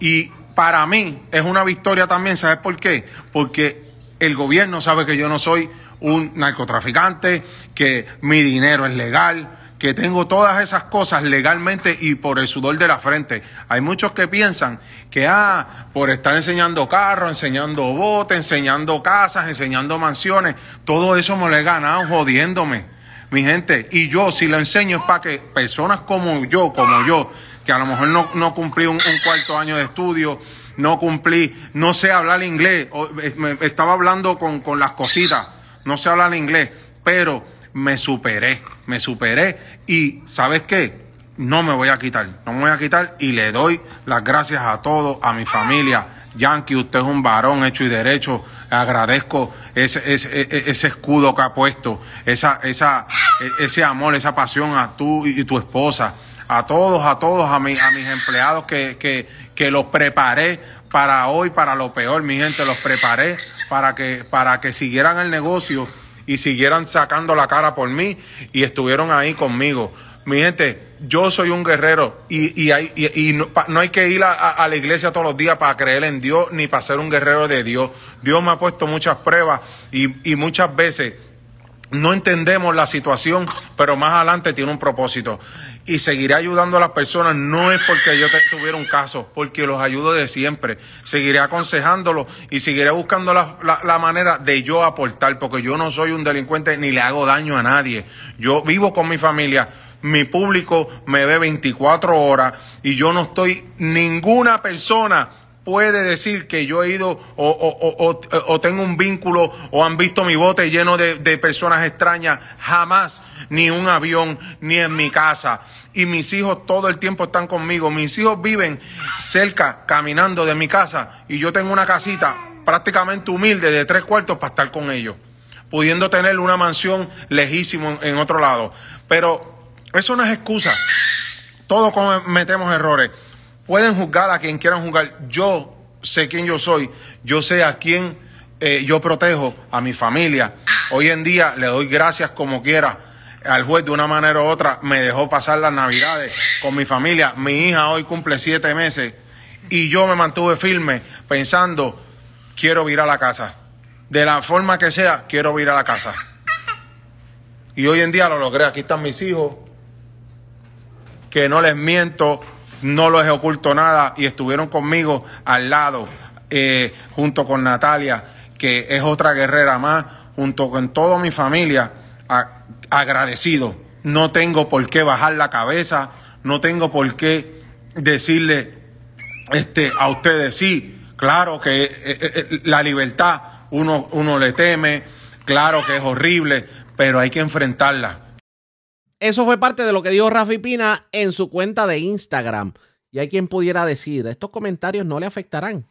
Y para mí es una victoria también, ¿sabes por qué? Porque el gobierno sabe que yo no soy un narcotraficante, que mi dinero es legal, que tengo todas esas cosas legalmente y por el sudor de la frente. Hay muchos que piensan que, ah, por estar enseñando carros, enseñando botes, enseñando casas, enseñando mansiones, todo eso me lo he ganado jodiéndome, mi gente. Y yo, si lo enseño es para que personas como yo, como yo, que a lo mejor no, no cumplí un, cuarto año de estudio, no cumplí, no sé hablar inglés, me, estaba hablando con, con las cositas, no sé hablar inglés, pero me superé, me superé y ¿sabes qué? No me voy a quitar, no me voy a quitar y le doy las gracias a todos, a mi familia. Yankee, usted es un varón hecho y derecho. Agradezco ese, ese, e, ese escudo que ha puesto, esa, esa, e, ese amor, esa pasión a tú y tu esposa, a todos, a todos, a, mi, a mis empleados que, que, que los preparé para hoy, para lo peor, mi gente, los preparé para que, para que siguieran el negocio y siguieran sacando la cara por mí y estuvieron ahí conmigo. Mi gente, yo soy un guerrero y, y, y, no, hay que ir a, la iglesia todos los días para creer en Dios ni para ser un guerrero de Dios. Dios me ha puesto muchas pruebas y, y muchas veces no entendemos la situación, pero más adelante tiene un propósito. Y seguiré ayudando a las personas, no es porque yo tuviera un caso, porque los ayudo de siempre. Seguiré aconsejándolos y seguiré buscando la, la, manera de yo aportar, porque yo no soy un delincuente ni le hago daño a nadie. Yo vivo con mi familia, mi público me ve 24 horas y yo no estoy ninguna persona puede decir que yo he ido o, tengo un vínculo o han visto mi bote lleno de, personas extrañas. Jamás, ni un avión, ni en mi casa. Y mis hijos todo el tiempo están conmigo. Mis hijos viven cerca, caminando de mi casa. Y yo tengo una casita prácticamente humilde de tres cuartos para estar con ellos. Pudiendo tener una mansión lejísimo en otro lado. Pero eso no es excusa. Todos cometemos errores. Pueden juzgar a quien quieran juzgar. Yo sé quién yo soy. Yo sé a quién eh, yo protejo, a mi familia. Hoy en día le doy gracias como quiera al juez de una manera u otra. Me dejó pasar las navidades con mi familia. Mi hija hoy cumple siete meses y yo me mantuve firme pensando, quiero ir a la casa. De la forma que sea, quiero ir a la casa. Y hoy en día lo logré. Aquí están mis hijos. Que no les miento, no les oculto nada y estuvieron conmigo al lado, eh, junto con Natalia, que es otra guerrera más, junto con toda mi familia, agradecido. No tengo por qué bajar la cabeza, no tengo por qué decirle este, a ustedes sí, claro que eh, eh, la libertad uno, uno le teme, claro que es horrible, pero hay que enfrentarla eso fue parte de lo que dijo Rafi Pina en su cuenta de Instagram. Y hay quien pudiera decir, estos comentarios no le afectarán.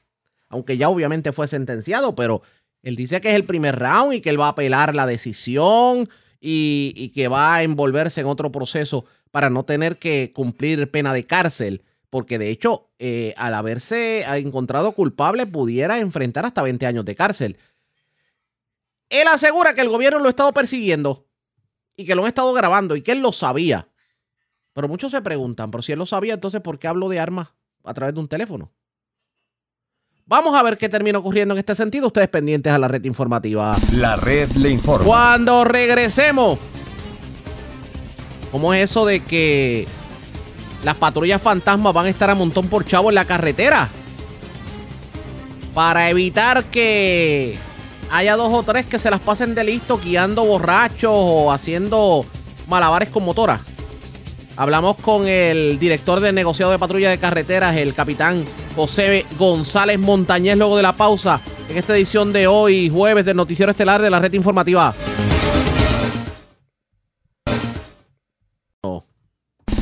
Aunque ya obviamente fue sentenciado, pero él dice que es el primer round y que él va a apelar la decisión y, que va a envolverse en otro proceso para no tener que cumplir pena de cárcel. Porque de hecho, eh, al haberse encontrado culpable, pudiera enfrentar hasta 20 años de cárcel. Él asegura que el gobierno lo ha estado persiguiendo y que lo han estado grabando y que él lo sabía. Pero muchos se preguntan, pero si él lo sabía, entonces ¿por qué hablo de armas a través de un teléfono? Vamos a ver qué termina ocurriendo en este sentido. Ustedes pendientes a la red informativa. La red le informa. Cuando regresemos, ¿cómo es eso de que las patrullas fantasmas van a estar a montón por chavo en la carretera? Para evitar que haya dos o tres que se las pasen de listo guiando borrachos o haciendo malabares con motora. Hablamos con el director del negociado de patrulla de carreteras, el capitán José González Montañez, luego de la pausa en esta edición de hoy, jueves del Noticiero Estelar de la Red Informativa.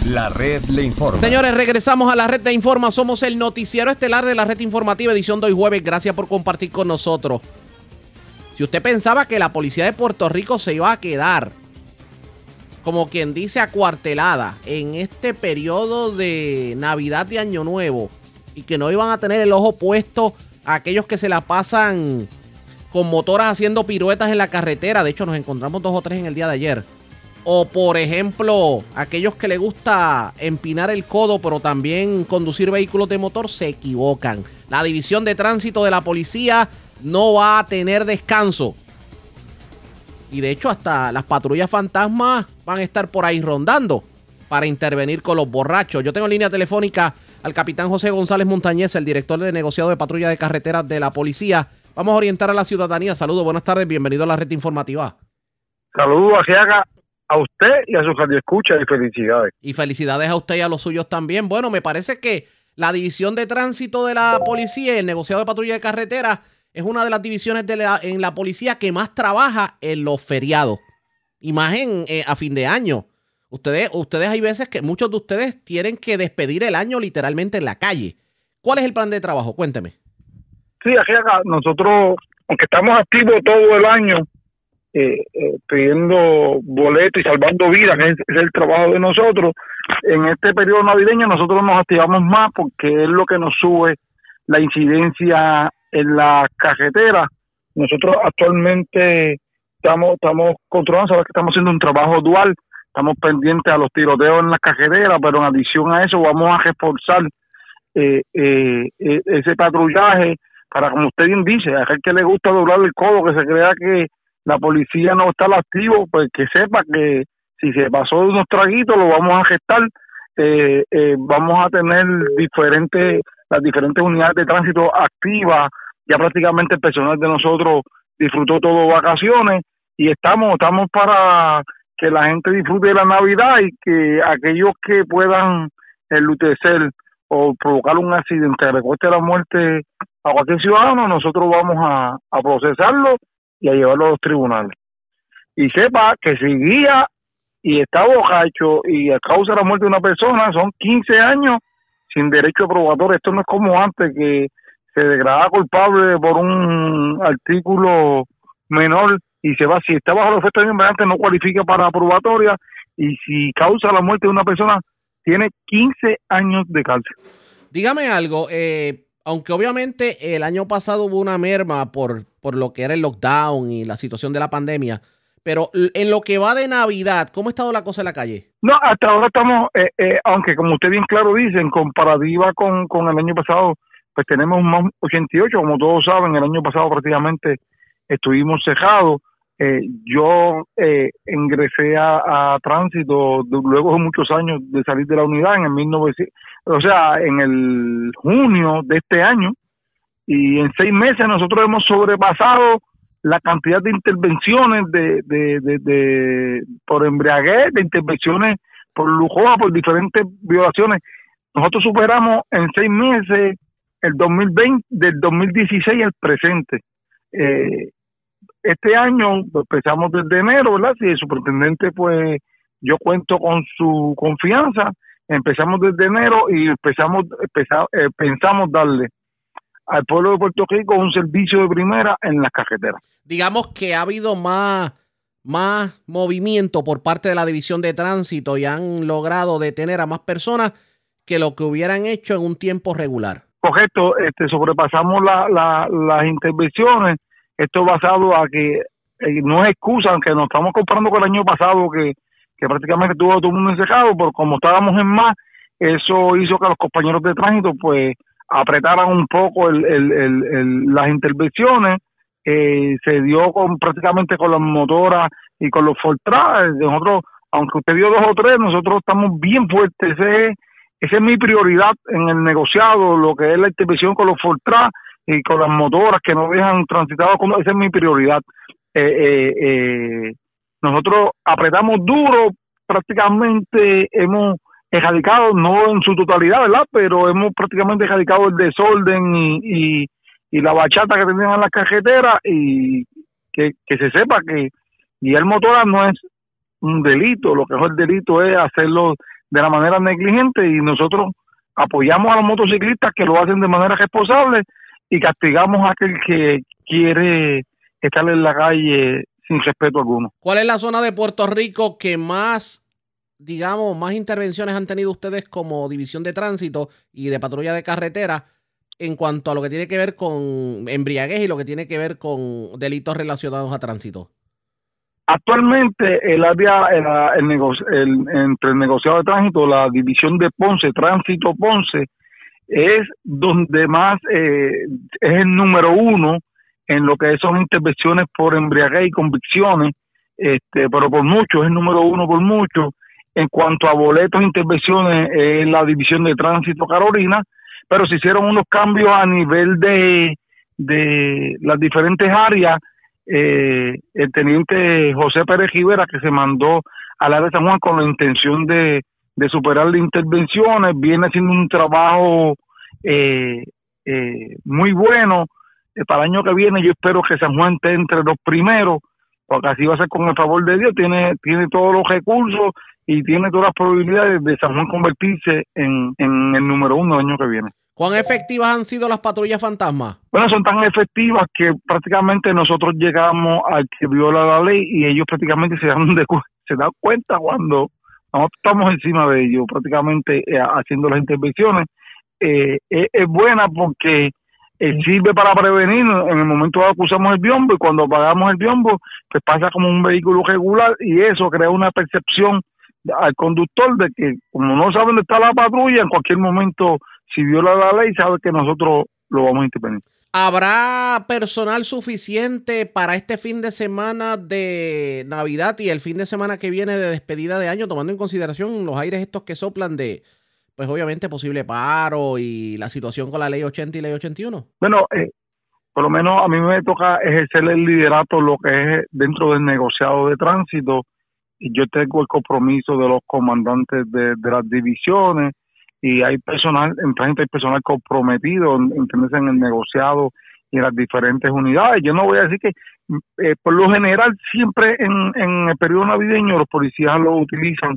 La red le informa. Señores, regresamos a la red de Informa. Somos el Noticiero Estelar de la Red Informativa, edición de hoy jueves. Gracias por compartir con nosotros. Si usted pensaba que la policía de Puerto Rico se iba a quedar, como quien dice, acuartelada en este periodo de Navidad y Año Nuevo, y que no iban a tener el ojo puesto a aquellos que se la pasan con motoras haciendo piruetas en la carretera, de hecho nos encontramos dos o tres en el día de ayer, o por ejemplo, aquellos que le gusta empinar el codo, pero también conducir vehículos de motor, se equivocan. La división de tránsito de la policía no va a tener descanso. Y de hecho hasta las patrullas fantasmas van a estar por ahí rondando para intervenir con los borrachos. Yo tengo en línea telefónica al capitán José González Montañez, el director de negociado de patrulla de carreteras de la policía. Vamos a orientar a la ciudadanía. Saludos, buenas tardes, bienvenido a la red informativa. Saludos a a usted y a su escucha y felicidades. Y felicidades a usted y a los suyos también. Bueno, me parece que la división de tránsito de la policía y el negociado de patrulla de carretera es una de las divisiones de la, en la policía que más trabaja en los feriados. Imagen eh, a fin de año. Ustedes, ustedes hay veces que muchos de ustedes tienen que despedir el año literalmente en la calle. ¿Cuál es el plan de trabajo? Cuénteme. Sí, acá nosotros, aunque estamos activos todo el año, eh, eh, pidiendo boletos y salvando vidas, es, el trabajo de nosotros. En este periodo navideño nosotros nos activamos más porque es lo que nos sube la incidencia en la carretera. Nosotros actualmente estamos estamos controlando, sabes que estamos haciendo un trabajo dual, estamos pendientes a los tiroteos en la carretera, pero en adición a eso vamos a reforzar eh, eh, eh ese patrullaje para, como usted bien dice, a aquel que le gusta doblar el codo, que se crea que la policía no está al activo, pues que sepa que si se pasó de unos traguitos lo vamos a gestar, eh, eh, vamos a tener diferentes, las diferentes unidades de tránsito activas, ya prácticamente el personal de nosotros disfrutó todo vacaciones y estamos, estamos para que la gente disfrute de la Navidad y que aquellos que puedan enlutecer o provocar un accidente, recorte la muerte a cualquier ciudadano, nosotros vamos a, a procesarlo y a llevarlo a los tribunales. Y sepa que si guía y está bojacho y a causa de la muerte de una persona, son 15 años sin derecho a probatorio. Esto no es como antes que se degrada culpable por un artículo menor y se va, si está bajo los efectos de no cualifica para probatoria y si causa la muerte de una persona, tiene 15 años de cárcel. Dígame algo, eh, aunque obviamente el año pasado hubo una merma por, por lo que era el lockdown y la situación de la pandemia, pero en lo que va de Navidad, ¿cómo ha estado la cosa en la calle? No, hasta ahora estamos, eh, eh, aunque como usted bien claro dice, en comparativa con, con el año pasado, pues tenemos más 88, como todos saben, el año pasado prácticamente estuvimos cejados. Eh, yo eh, ingresé a, tránsito luego de muchos años de salir de la unidad en el 1900, o sea, en el junio de este año, y en seis meses nosotros hemos sobrepasado la cantidad de intervenciones de, de, de, por embriaguez, de intervenciones por lujosa, por diferentes violaciones. Nosotros superamos en seis meses el 2020, del 2016 al presente. Eh, este año empezamos desde enero, ¿verdad? Si el superintendente, pues yo cuento con su confianza, empezamos desde enero y empezamos, empezamos eh, pensamos darle al pueblo de Puerto Rico un servicio de primera en las carreteras. Digamos que ha habido más, más movimiento por parte de la División de Tránsito y han logrado detener a más personas que lo que hubieran hecho en un tiempo regular. Correcto, este, sobrepasamos la, las intervenciones, esto basado a que eh, no es excusa, aunque nos estamos comparando con el año pasado que, que prácticamente tuvo todo el mundo encejado, pero como estábamos en más, eso hizo que los compañeros de tránsito pues apretaran un poco el, el, las intervenciones, eh, se dio con prácticamente con las motoras y con los Fortras, nosotros, aunque usted vio dos o tres, nosotros estamos bien fuertes, esa es mi prioridad en el negociado, lo que es la intervención con los Fortras y con las motoras que no dejan transitado, esa es mi prioridad. Eh, eh, nosotros apretamos duro, prácticamente hemos erradicado, no en su totalidad, ¿verdad? Pero hemos prácticamente erradicado el desorden y, y, la bachata que tenían en las carreteras y que, se sepa que y el motor no es un delito, lo que es el delito es hacerlo de la manera negligente y nosotros apoyamos a los motociclistas que lo hacen de manera responsable y castigamos a aquel que quiere estar en la calle sin respeto alguno. ¿Cuál es la zona de Puerto Rico que más digamos, más intervenciones han tenido ustedes como división de tránsito y de patrulla de carretera en cuanto a lo que tiene que ver con embriaguez y lo que tiene que ver con delitos relacionados a tránsito? Actualmente el área, el, entre el negociado de tránsito, la división de Ponce, Tránsito Ponce, es donde más eh, es el número uno en lo que son intervenciones por embriaguez y convicciones este, pero por mucho, es el número uno por mucho. En cuanto a boletos e intervenciones, es la División de Tránsito Carolina, pero se hicieron unos cambios a nivel de, de las diferentes áreas. Eh, el teniente José Pérez Rivera, que se mandó al área de San Juan con la intención de, superar las intervenciones, viene haciendo un trabajo eh, eh, muy bueno. Eh, para el año que viene yo espero que San Juan esté entre los primeros, porque así va a ser con el favor de Dios, tiene, tiene todos los recursos y tiene todas las probabilidades de San Juan convertirse en, en el número uno el año que viene. ¿Cuán efectivas han sido las patrullas fantasmas? Bueno, son tan efectivas que prácticamente nosotros llegamos al que viola la ley y ellos prácticamente se dan, de, se dan cuenta cuando nosotros estamos encima de ellos, prácticamente eh, haciendo las intervenciones. Eh, es, buena porque eh, sirve para prevenir. En el momento que acusamos el biombo y cuando apagamos el biombo, pues pasa como un vehículo regular y eso crea una percepción al conductor de que como no sabe dónde está la patrulla, en cualquier momento si viola la ley, sabe que nosotros lo vamos a intervenir. ¿Habrá personal suficiente para este fin de semana de Navidad y el fin de semana que viene de despedida de año, tomando en consideración los aires estos que soplan de, pues obviamente, posible paro y la situación con la ley 80 y ley 81? Bueno, eh, por lo menos a mí me toca ejercer el liderato lo que es dentro del negociado de tránsito y yo tengo el compromiso de los comandantes de, de las divisiones y hay personal, en hay personal comprometido, ¿entiendes? En el negociado y en las diferentes unidades. Yo no voy a decir que, eh, por lo general, siempre en, en el periodo navideño los policías lo utilizan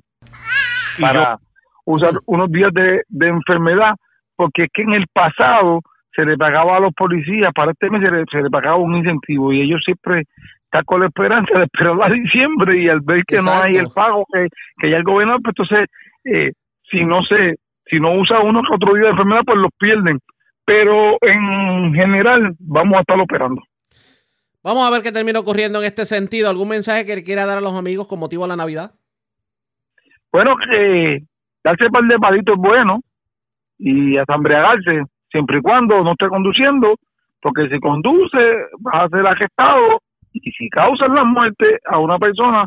para usar unos días de, de enfermedad, porque es que en el pasado se le pagaba a los policías, para este mes se le, pagaba un incentivo y ellos siempre están con la esperanza de esperar a diciembre y al ver que no hay el pago que, que ya el gobierno, pues entonces, eh, si no se si no usa uno que otro día de enfermedad, pues los pierden. Pero en general vamos a estar operando. Vamos a ver qué termina ocurriendo en este sentido. ¿Algún mensaje que le quiera dar a los amigos con motivo a la Navidad? Bueno, que darse par de palitos es bueno y hasta embriagarse, siempre y cuando no esté conduciendo, porque si conduce vas a ser arrestado y si causas la muerte a una persona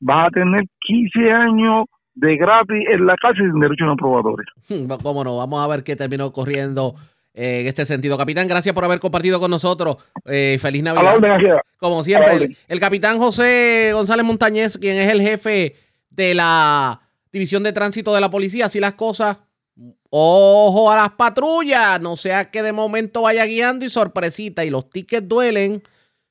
vas a tener 15 años de gratis en la cárcel sin derecho a una probatoria. [LAUGHS] Cómo no, vamos a ver qué terminó ocurriendo eh, en este sentido. Capitán, gracias por haber compartido con nosotros. Eh, feliz Navidad. Como siempre, el, capitán José González Montañez, quien es el jefe de la División de Tránsito de la Policía, así las cosas. Ojo a las patrullas, no sea que de momento vaya guiando y sorpresita y los tickets duelen,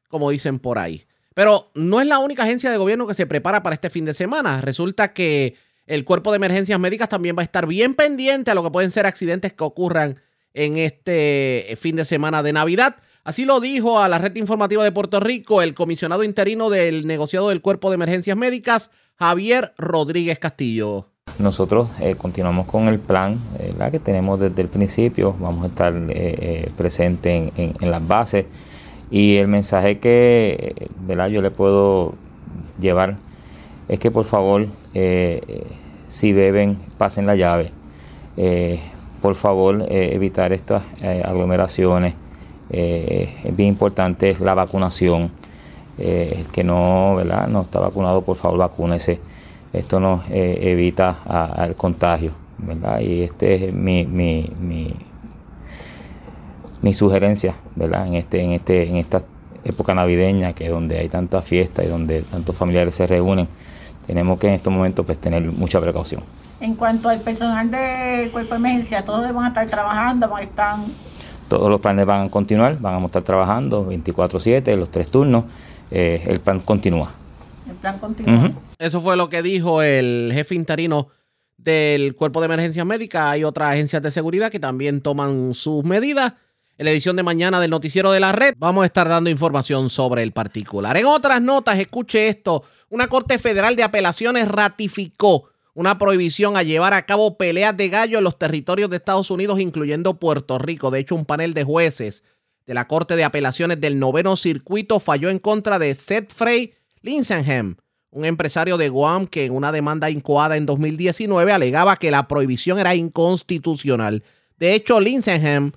como dicen por ahí. Pero no es la única agencia de gobierno que se prepara para este fin de semana. Resulta que el cuerpo de emergencias médicas también va a estar bien pendiente a lo que pueden ser accidentes que ocurran en este eh, fin de semana de Navidad. Así lo dijo a la red informativa de Puerto Rico el comisionado interino del negociado del cuerpo de emergencias médicas, Javier Rodríguez Castillo. Nosotros eh, continuamos con el plan que tenemos desde el principio. Vamos a estar eh, presentes en, las bases. Y el mensaje que yo le puedo llevar es que por favor, eh, si beben, pasen la llave. Eh, por favor, eh, evitar estas aglomeraciones. es bien importante la vacunación. el que no, ¿verdad? no está vacunado, por favor, vacúnese. Esto nos evita el contagio. ¿verdad? Y este es mi, mi, mi, sugerencia, ¿verdad? En este, en este, en esta época navideña, que donde hay tanta fiesta y donde tantos familiares se reúnen tenemos que en estos momentos pues, tener mucha precaución. En cuanto al personal del cuerpo de emergencia, todos van a estar trabajando, van a estar... Todos los planes van a continuar, van a estar trabajando 24/7, los tres turnos, eh, el plan continúa. El plan continúa. Eso fue lo que dijo el jefe interino del Cuerpo de Emergencia Médica. Hay otras agencias de seguridad que también toman sus medidas. En la edición de mañana del noticiero de la red vamos a estar dando información sobre el particular. En otras notas, escuche esto una Corte Federal de Apelaciones ratificó una prohibición a llevar a cabo peleas de gallo en los territorios de Estados Unidos, incluyendo Puerto Rico. De hecho, un panel de jueces de la Corte de Apelaciones del Noveno Circuito falló en contra de Seth Frey Linsenham, un empresario de Guam que en una demanda incoada en 2019 alegaba que la prohibición era inconstitucional. De hecho, Linsenham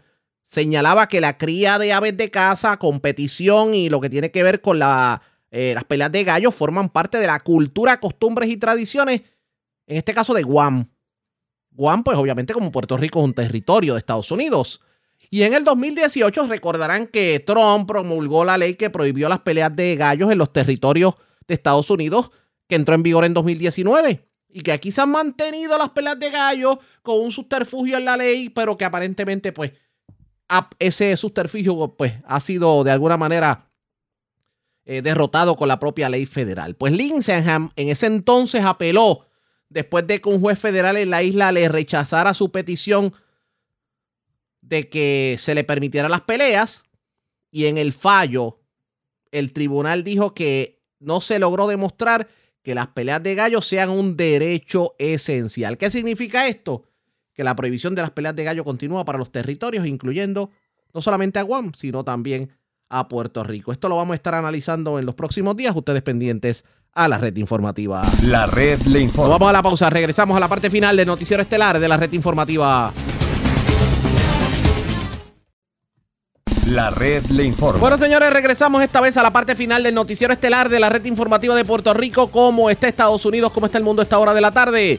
señalaba que la cría de aves de caza, competición y lo que tiene que ver con eh, las peleas de gallos forman parte de la cultura, costumbres y tradiciones, en este caso de Guam. Guam, pues obviamente como Puerto Rico es un territorio de Estados Unidos. Y en el 2018 recordarán que Trump promulgó la ley que prohibió las peleas de gallos en los territorios de Estados Unidos, que entró en vigor en 2019. Y que aquí se han mantenido las peleas de gallos con un subterfugio en la ley, pero que aparentemente, pues, ese subterfugio, pues, ha sido de alguna manera eh, derrotado con la propia ley federal. Pues Linsenham en ese entonces apeló después de que un juez federal en la isla le rechazara su petición de que se le permitieran las peleas y en el fallo el tribunal dijo que no se logró demostrar que las peleas de gallo sean un derecho esencial. ¿Qué significa esto? Que la prohibición de las peleas de gallo continúa para los territorios, incluyendo no solamente a Guam, sino también a Puerto Rico. Esto lo vamos a estar analizando en los próximos días. Ustedes pendientes a la red informativa. La red le informa. vamos a la pausa. Regresamos a la parte final del noticiero estelar de la red informativa. La red le informa. Bueno, señores, regresamos esta vez a la parte final del noticiero estelar de la red informativa de Puerto Rico. ¿Cómo está Estados Unidos? ¿Cómo está el mundo a esta hora de la tarde?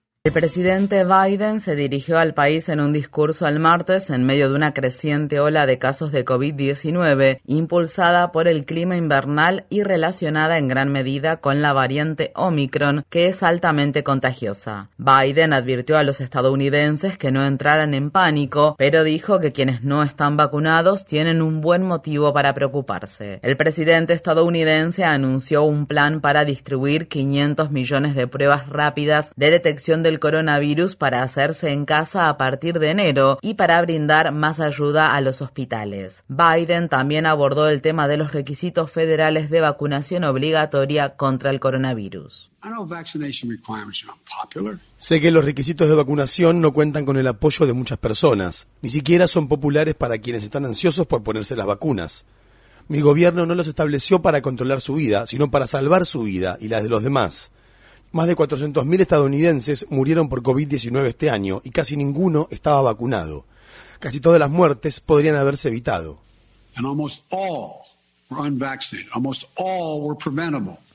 El presidente Biden se dirigió al país en un discurso el martes en medio de una creciente ola de casos de COVID-19 impulsada por el clima invernal y relacionada en gran medida con la variante Omicron, que es altamente contagiosa. Biden advirtió a los estadounidenses que no entraran en pánico, pero dijo que quienes no están vacunados tienen un buen motivo para preocuparse. El presidente estadounidense anunció un plan para distribuir 500 millones de pruebas rápidas de detección de el coronavirus para hacerse en casa a partir de enero y para brindar más ayuda a los hospitales. Biden también abordó el tema de los requisitos federales de vacunación obligatoria contra el coronavirus. Sé que los requisitos de vacunación no cuentan con el apoyo de muchas personas, ni siquiera son populares para quienes están ansiosos por ponerse las vacunas. Mi gobierno no los estableció para controlar su vida, sino para salvar su vida y la de los demás. Más de 400.000 estadounidenses murieron por COVID-19 este año y casi ninguno estaba vacunado. Casi todas las muertes podrían haberse evitado.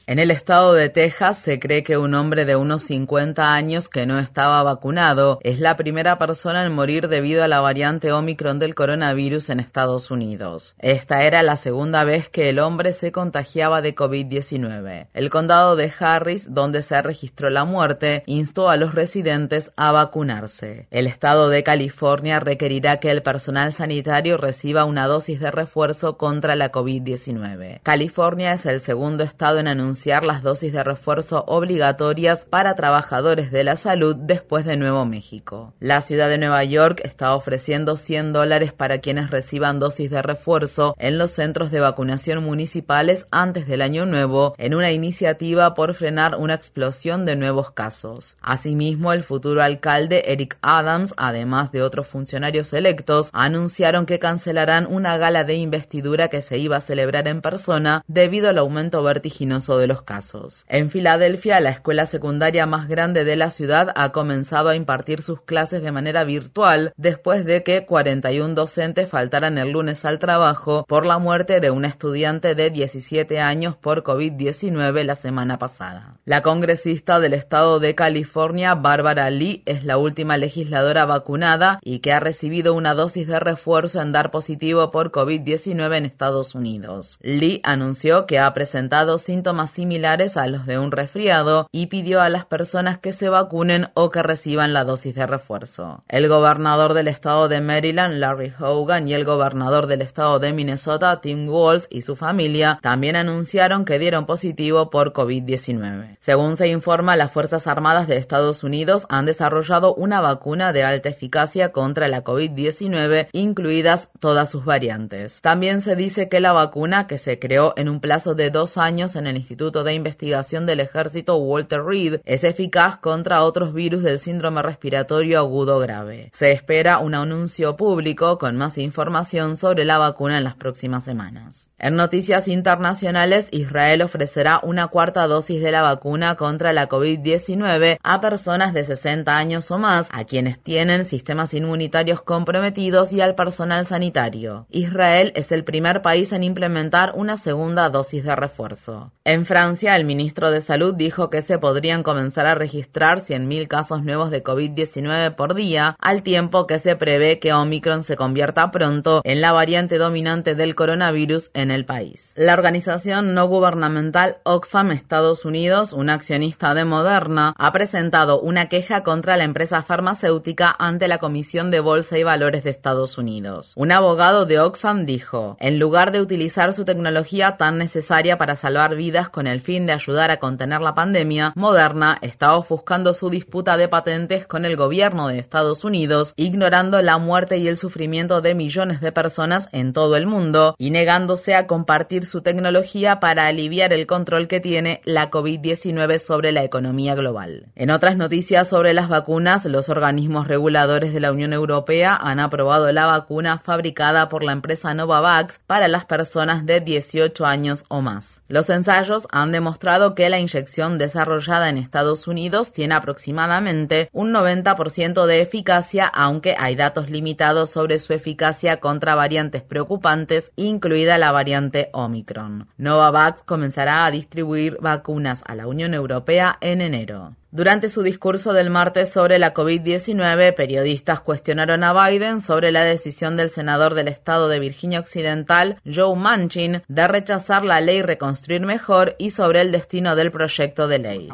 En el estado de Texas se cree que un hombre de unos 50 años que no estaba vacunado es la primera persona en morir debido a la variante Omicron del coronavirus en Estados Unidos. Esta era la segunda vez que el hombre se contagiaba de COVID-19. El condado de Harris, donde se registró la muerte, instó a los residentes a vacunarse. El estado de California requerirá que el personal sanitario reciba una dosis de refuerzo contra la COVID-19. California es el segundo estado en anunciar las dosis de refuerzo obligatorias para trabajadores de la salud después de Nuevo México. La ciudad de Nueva York está ofreciendo 100 dólares para quienes reciban dosis de refuerzo en los centros de vacunación municipales antes del año nuevo en una iniciativa por frenar una explosión de nuevos casos. Asimismo, el futuro alcalde Eric Adams, además de otros funcionarios electos, anunciaron que cancelarán una gala de investidura que se iba a celebrar en persona debido al aumento vertiginoso de los casos. En Filadelfia, la escuela secundaria más grande de la ciudad ha comenzado a impartir sus clases de manera virtual después de que 41 docentes faltaran el lunes al trabajo por la muerte de una estudiante de 17 años por COVID-19 la semana pasada. La congresista del estado de California, Barbara Lee, es la última legisladora vacunada y que ha recibido una dosis de refuerzo en dar positivo por COVID-19 en Estados Unidos. Lee anunció que ha presentado síntomas similares a los de un resfriado y pidió a las personas que se vacunen o que reciban la dosis de refuerzo. El gobernador del estado de Maryland, Larry Hogan, y el gobernador del estado de Minnesota, Tim Walz, y su familia también anunciaron que dieron positivo por COVID-19. Según se informa, las Fuerzas Armadas de Estados Unidos han desarrollado una vacuna de alta eficacia contra la COVID-19, incluidas todas sus variantes. También se dice que la vacuna, que se creó en un plazo de dos años en el Instituto de Investigación del Ejército Walter Reed es eficaz contra otros virus del síndrome respiratorio agudo grave. Se espera un anuncio público con más información sobre la vacuna en las próximas semanas. En noticias internacionales, Israel ofrecerá una cuarta dosis de la vacuna contra la COVID-19 a personas de 60 años o más, a quienes tienen sistemas inmunitarios comprometidos y al personal sanitario. Israel es el primer país en implementar una segunda dosis de refuerzo. En Francia, el ministro de Salud dijo que se podrían comenzar a registrar 100.000 casos nuevos de COVID-19 por día, al tiempo que se prevé que Omicron se convierta pronto en la variante dominante del coronavirus en el país. La organización no gubernamental Oxfam Estados Unidos, un accionista de Moderna, ha presentado una queja contra la empresa farmacéutica ante la Comisión de Bolsa y Valores de Estados Unidos. Un abogado de Oxfam dijo, en lugar de utilizar su tecnología tan necesaria para salvar vidas con el fin de ayudar a contener la pandemia, Moderna está ofuscando su disputa de patentes con el gobierno de Estados Unidos, ignorando la muerte y el sufrimiento de millones de personas en todo el mundo y negándose compartir su tecnología para aliviar el control que tiene la COVID-19 sobre la economía global. En otras noticias sobre las vacunas, los organismos reguladores de la Unión Europea han aprobado la vacuna fabricada por la empresa Novavax para las personas de 18 años o más. Los ensayos han demostrado que la inyección desarrollada en Estados Unidos tiene aproximadamente un 90% de eficacia, aunque hay datos limitados sobre su eficacia contra variantes preocupantes, incluida la variante Omicron. Novavax comenzará a distribuir vacunas a la Unión Europea en enero. Durante su discurso del martes sobre la COVID-19, periodistas cuestionaron a Biden sobre la decisión del senador del estado de Virginia Occidental, Joe Manchin, de rechazar la ley Reconstruir Mejor y sobre el destino del proyecto de ley.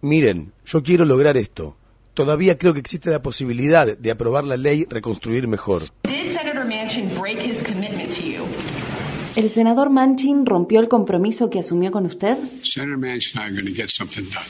Miren, yo quiero lograr esto todavía creo que existe la posibilidad de aprobar la ley Reconstruir Mejor. ¿El senador Manchin rompió el compromiso que asumió con usted?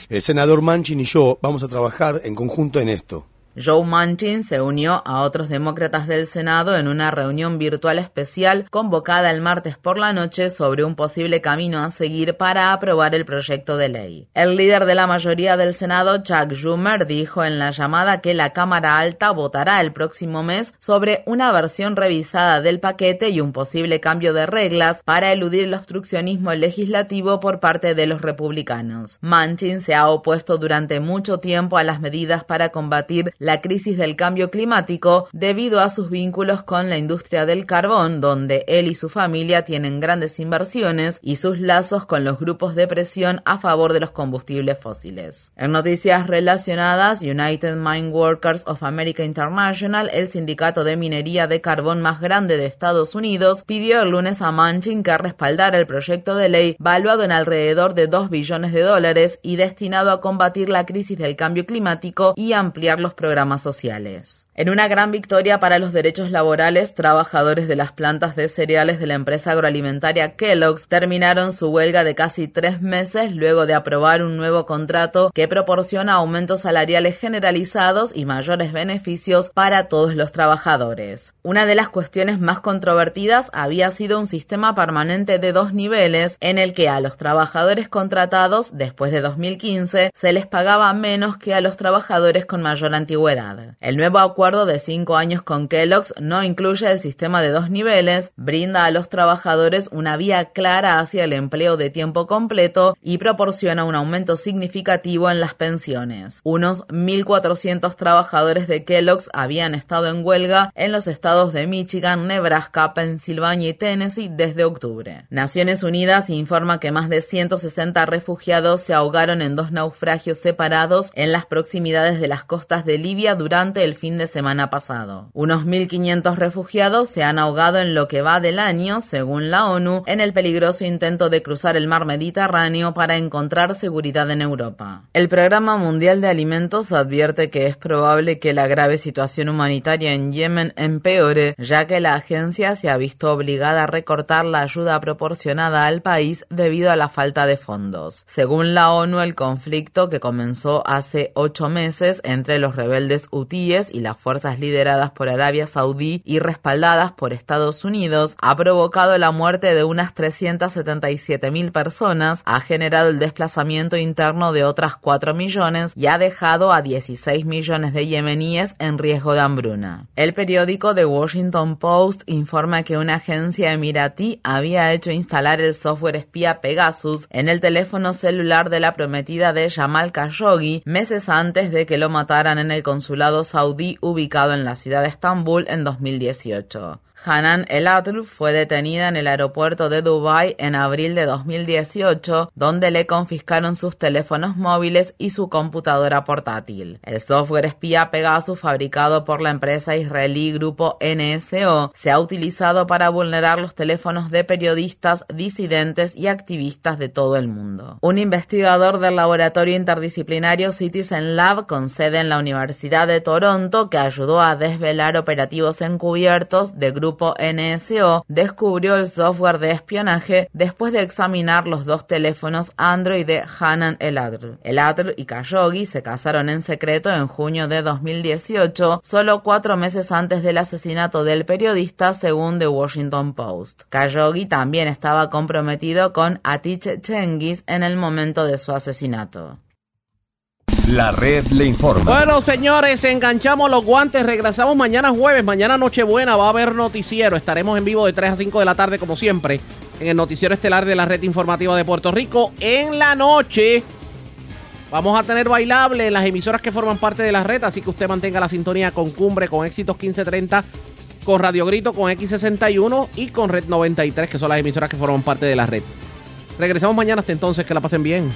El senador Manchin y yo vamos a trabajar en conjunto en esto. Joe Manchin se unió a otros demócratas del Senado en una reunión virtual especial convocada el martes por la noche sobre un posible camino a seguir para aprobar el proyecto de ley. El líder de la mayoría del Senado, Chuck Schumer, dijo en la llamada que la Cámara Alta votará el próximo mes sobre una versión revisada del paquete y un posible cambio de reglas para eludir el obstruccionismo legislativo por parte de los republicanos. Manchin se ha opuesto durante mucho tiempo a las medidas para combatir crisis del cambio climático debido a sus vínculos con la industria del carbón, donde él y su familia tienen grandes inversiones y sus lazos con los grupos de presión a favor de los combustibles fósiles. En noticias relacionadas, United Mine Workers of America International, el sindicato de minería de carbón más grande de Estados Unidos, pidió el lunes a Manchin que respaldara el proyecto de ley valuado en alrededor de 2 billones de dólares y destinado a combatir la crisis del cambio climático y ampliar los programas sociales. En una gran victoria para los derechos laborales, trabajadores de las plantas de cereales de la empresa agroalimentaria Kellogg's terminaron su huelga de casi tres meses luego de aprobar un nuevo contrato que proporciona aumentos salariales generalizados y mayores beneficios para todos los trabajadores. Una de las cuestiones más controvertidas había sido un sistema permanente de dos niveles en el que a los trabajadores contratados después de 2015 se les pagaba menos que a los trabajadores con mayor antigüedad. El nuevo acuerdo de cinco años con Kellogg's no incluye el sistema de dos niveles, brinda a los trabajadores una vía clara hacia el empleo de tiempo completo y proporciona un aumento significativo en las pensiones. Unos 1.400 trabajadores de Kellogg's habían estado en huelga en los estados de Michigan, Nebraska, Pensilvania y Tennessee desde octubre. Naciones Unidas informa que más de 160 refugiados se ahogaron en dos naufragios separados en las proximidades de las costas de Libia durante el fin de semana semana pasado. Unos 1.500 refugiados se han ahogado en lo que va del año, según la ONU, en el peligroso intento de cruzar el mar Mediterráneo para encontrar seguridad en Europa. El Programa Mundial de Alimentos advierte que es probable que la grave situación humanitaria en Yemen empeore, ya que la agencia se ha visto obligada a recortar la ayuda proporcionada al país debido a la falta de fondos. Según la ONU, el conflicto que comenzó hace ocho meses entre los rebeldes hutíes y la fuerzas lideradas por Arabia Saudí y respaldadas por Estados Unidos, ha provocado la muerte de unas 377 mil personas, ha generado el desplazamiento interno de otras 4 millones y ha dejado a 16 millones de yemeníes en riesgo de hambruna. El periódico The Washington Post informa que una agencia emiratí había hecho instalar el software espía Pegasus en el teléfono celular de la prometida de Jamal Khashoggi meses antes de que lo mataran en el consulado saudí ubicado en la ciudad de Estambul en 2018. Hanan El Atl fue detenida en el aeropuerto de Dubái en abril de 2018, donde le confiscaron sus teléfonos móviles y su computadora portátil. El software espía Pegasus, fabricado por la empresa israelí Grupo NSO, se ha utilizado para vulnerar los teléfonos de periodistas, disidentes y activistas de todo el mundo. Un investigador del laboratorio interdisciplinario Citizen Lab, con sede en la Universidad de Toronto, que ayudó a desvelar operativos encubiertos de grupos grupo NSO descubrió el software de espionaje después de examinar los dos teléfonos Android de Hanan Eladr. Eladr y Khashoggi se casaron en secreto en junio de 2018, solo cuatro meses antes del asesinato del periodista, según The Washington Post. Khashoggi también estaba comprometido con Atich Cengiz en el momento de su asesinato. La red le informa. Bueno, señores, enganchamos los guantes. Regresamos mañana jueves. Mañana Nochebuena va a haber noticiero. Estaremos en vivo de 3 a 5 de la tarde, como siempre, en el noticiero estelar de la red informativa de Puerto Rico. En la noche vamos a tener bailable en las emisoras que forman parte de la red. Así que usted mantenga la sintonía con Cumbre, con Éxitos 1530, con Radio Grito, con X61 y con Red 93, que son las emisoras que forman parte de la red. Regresamos mañana. Hasta entonces, que la pasen bien.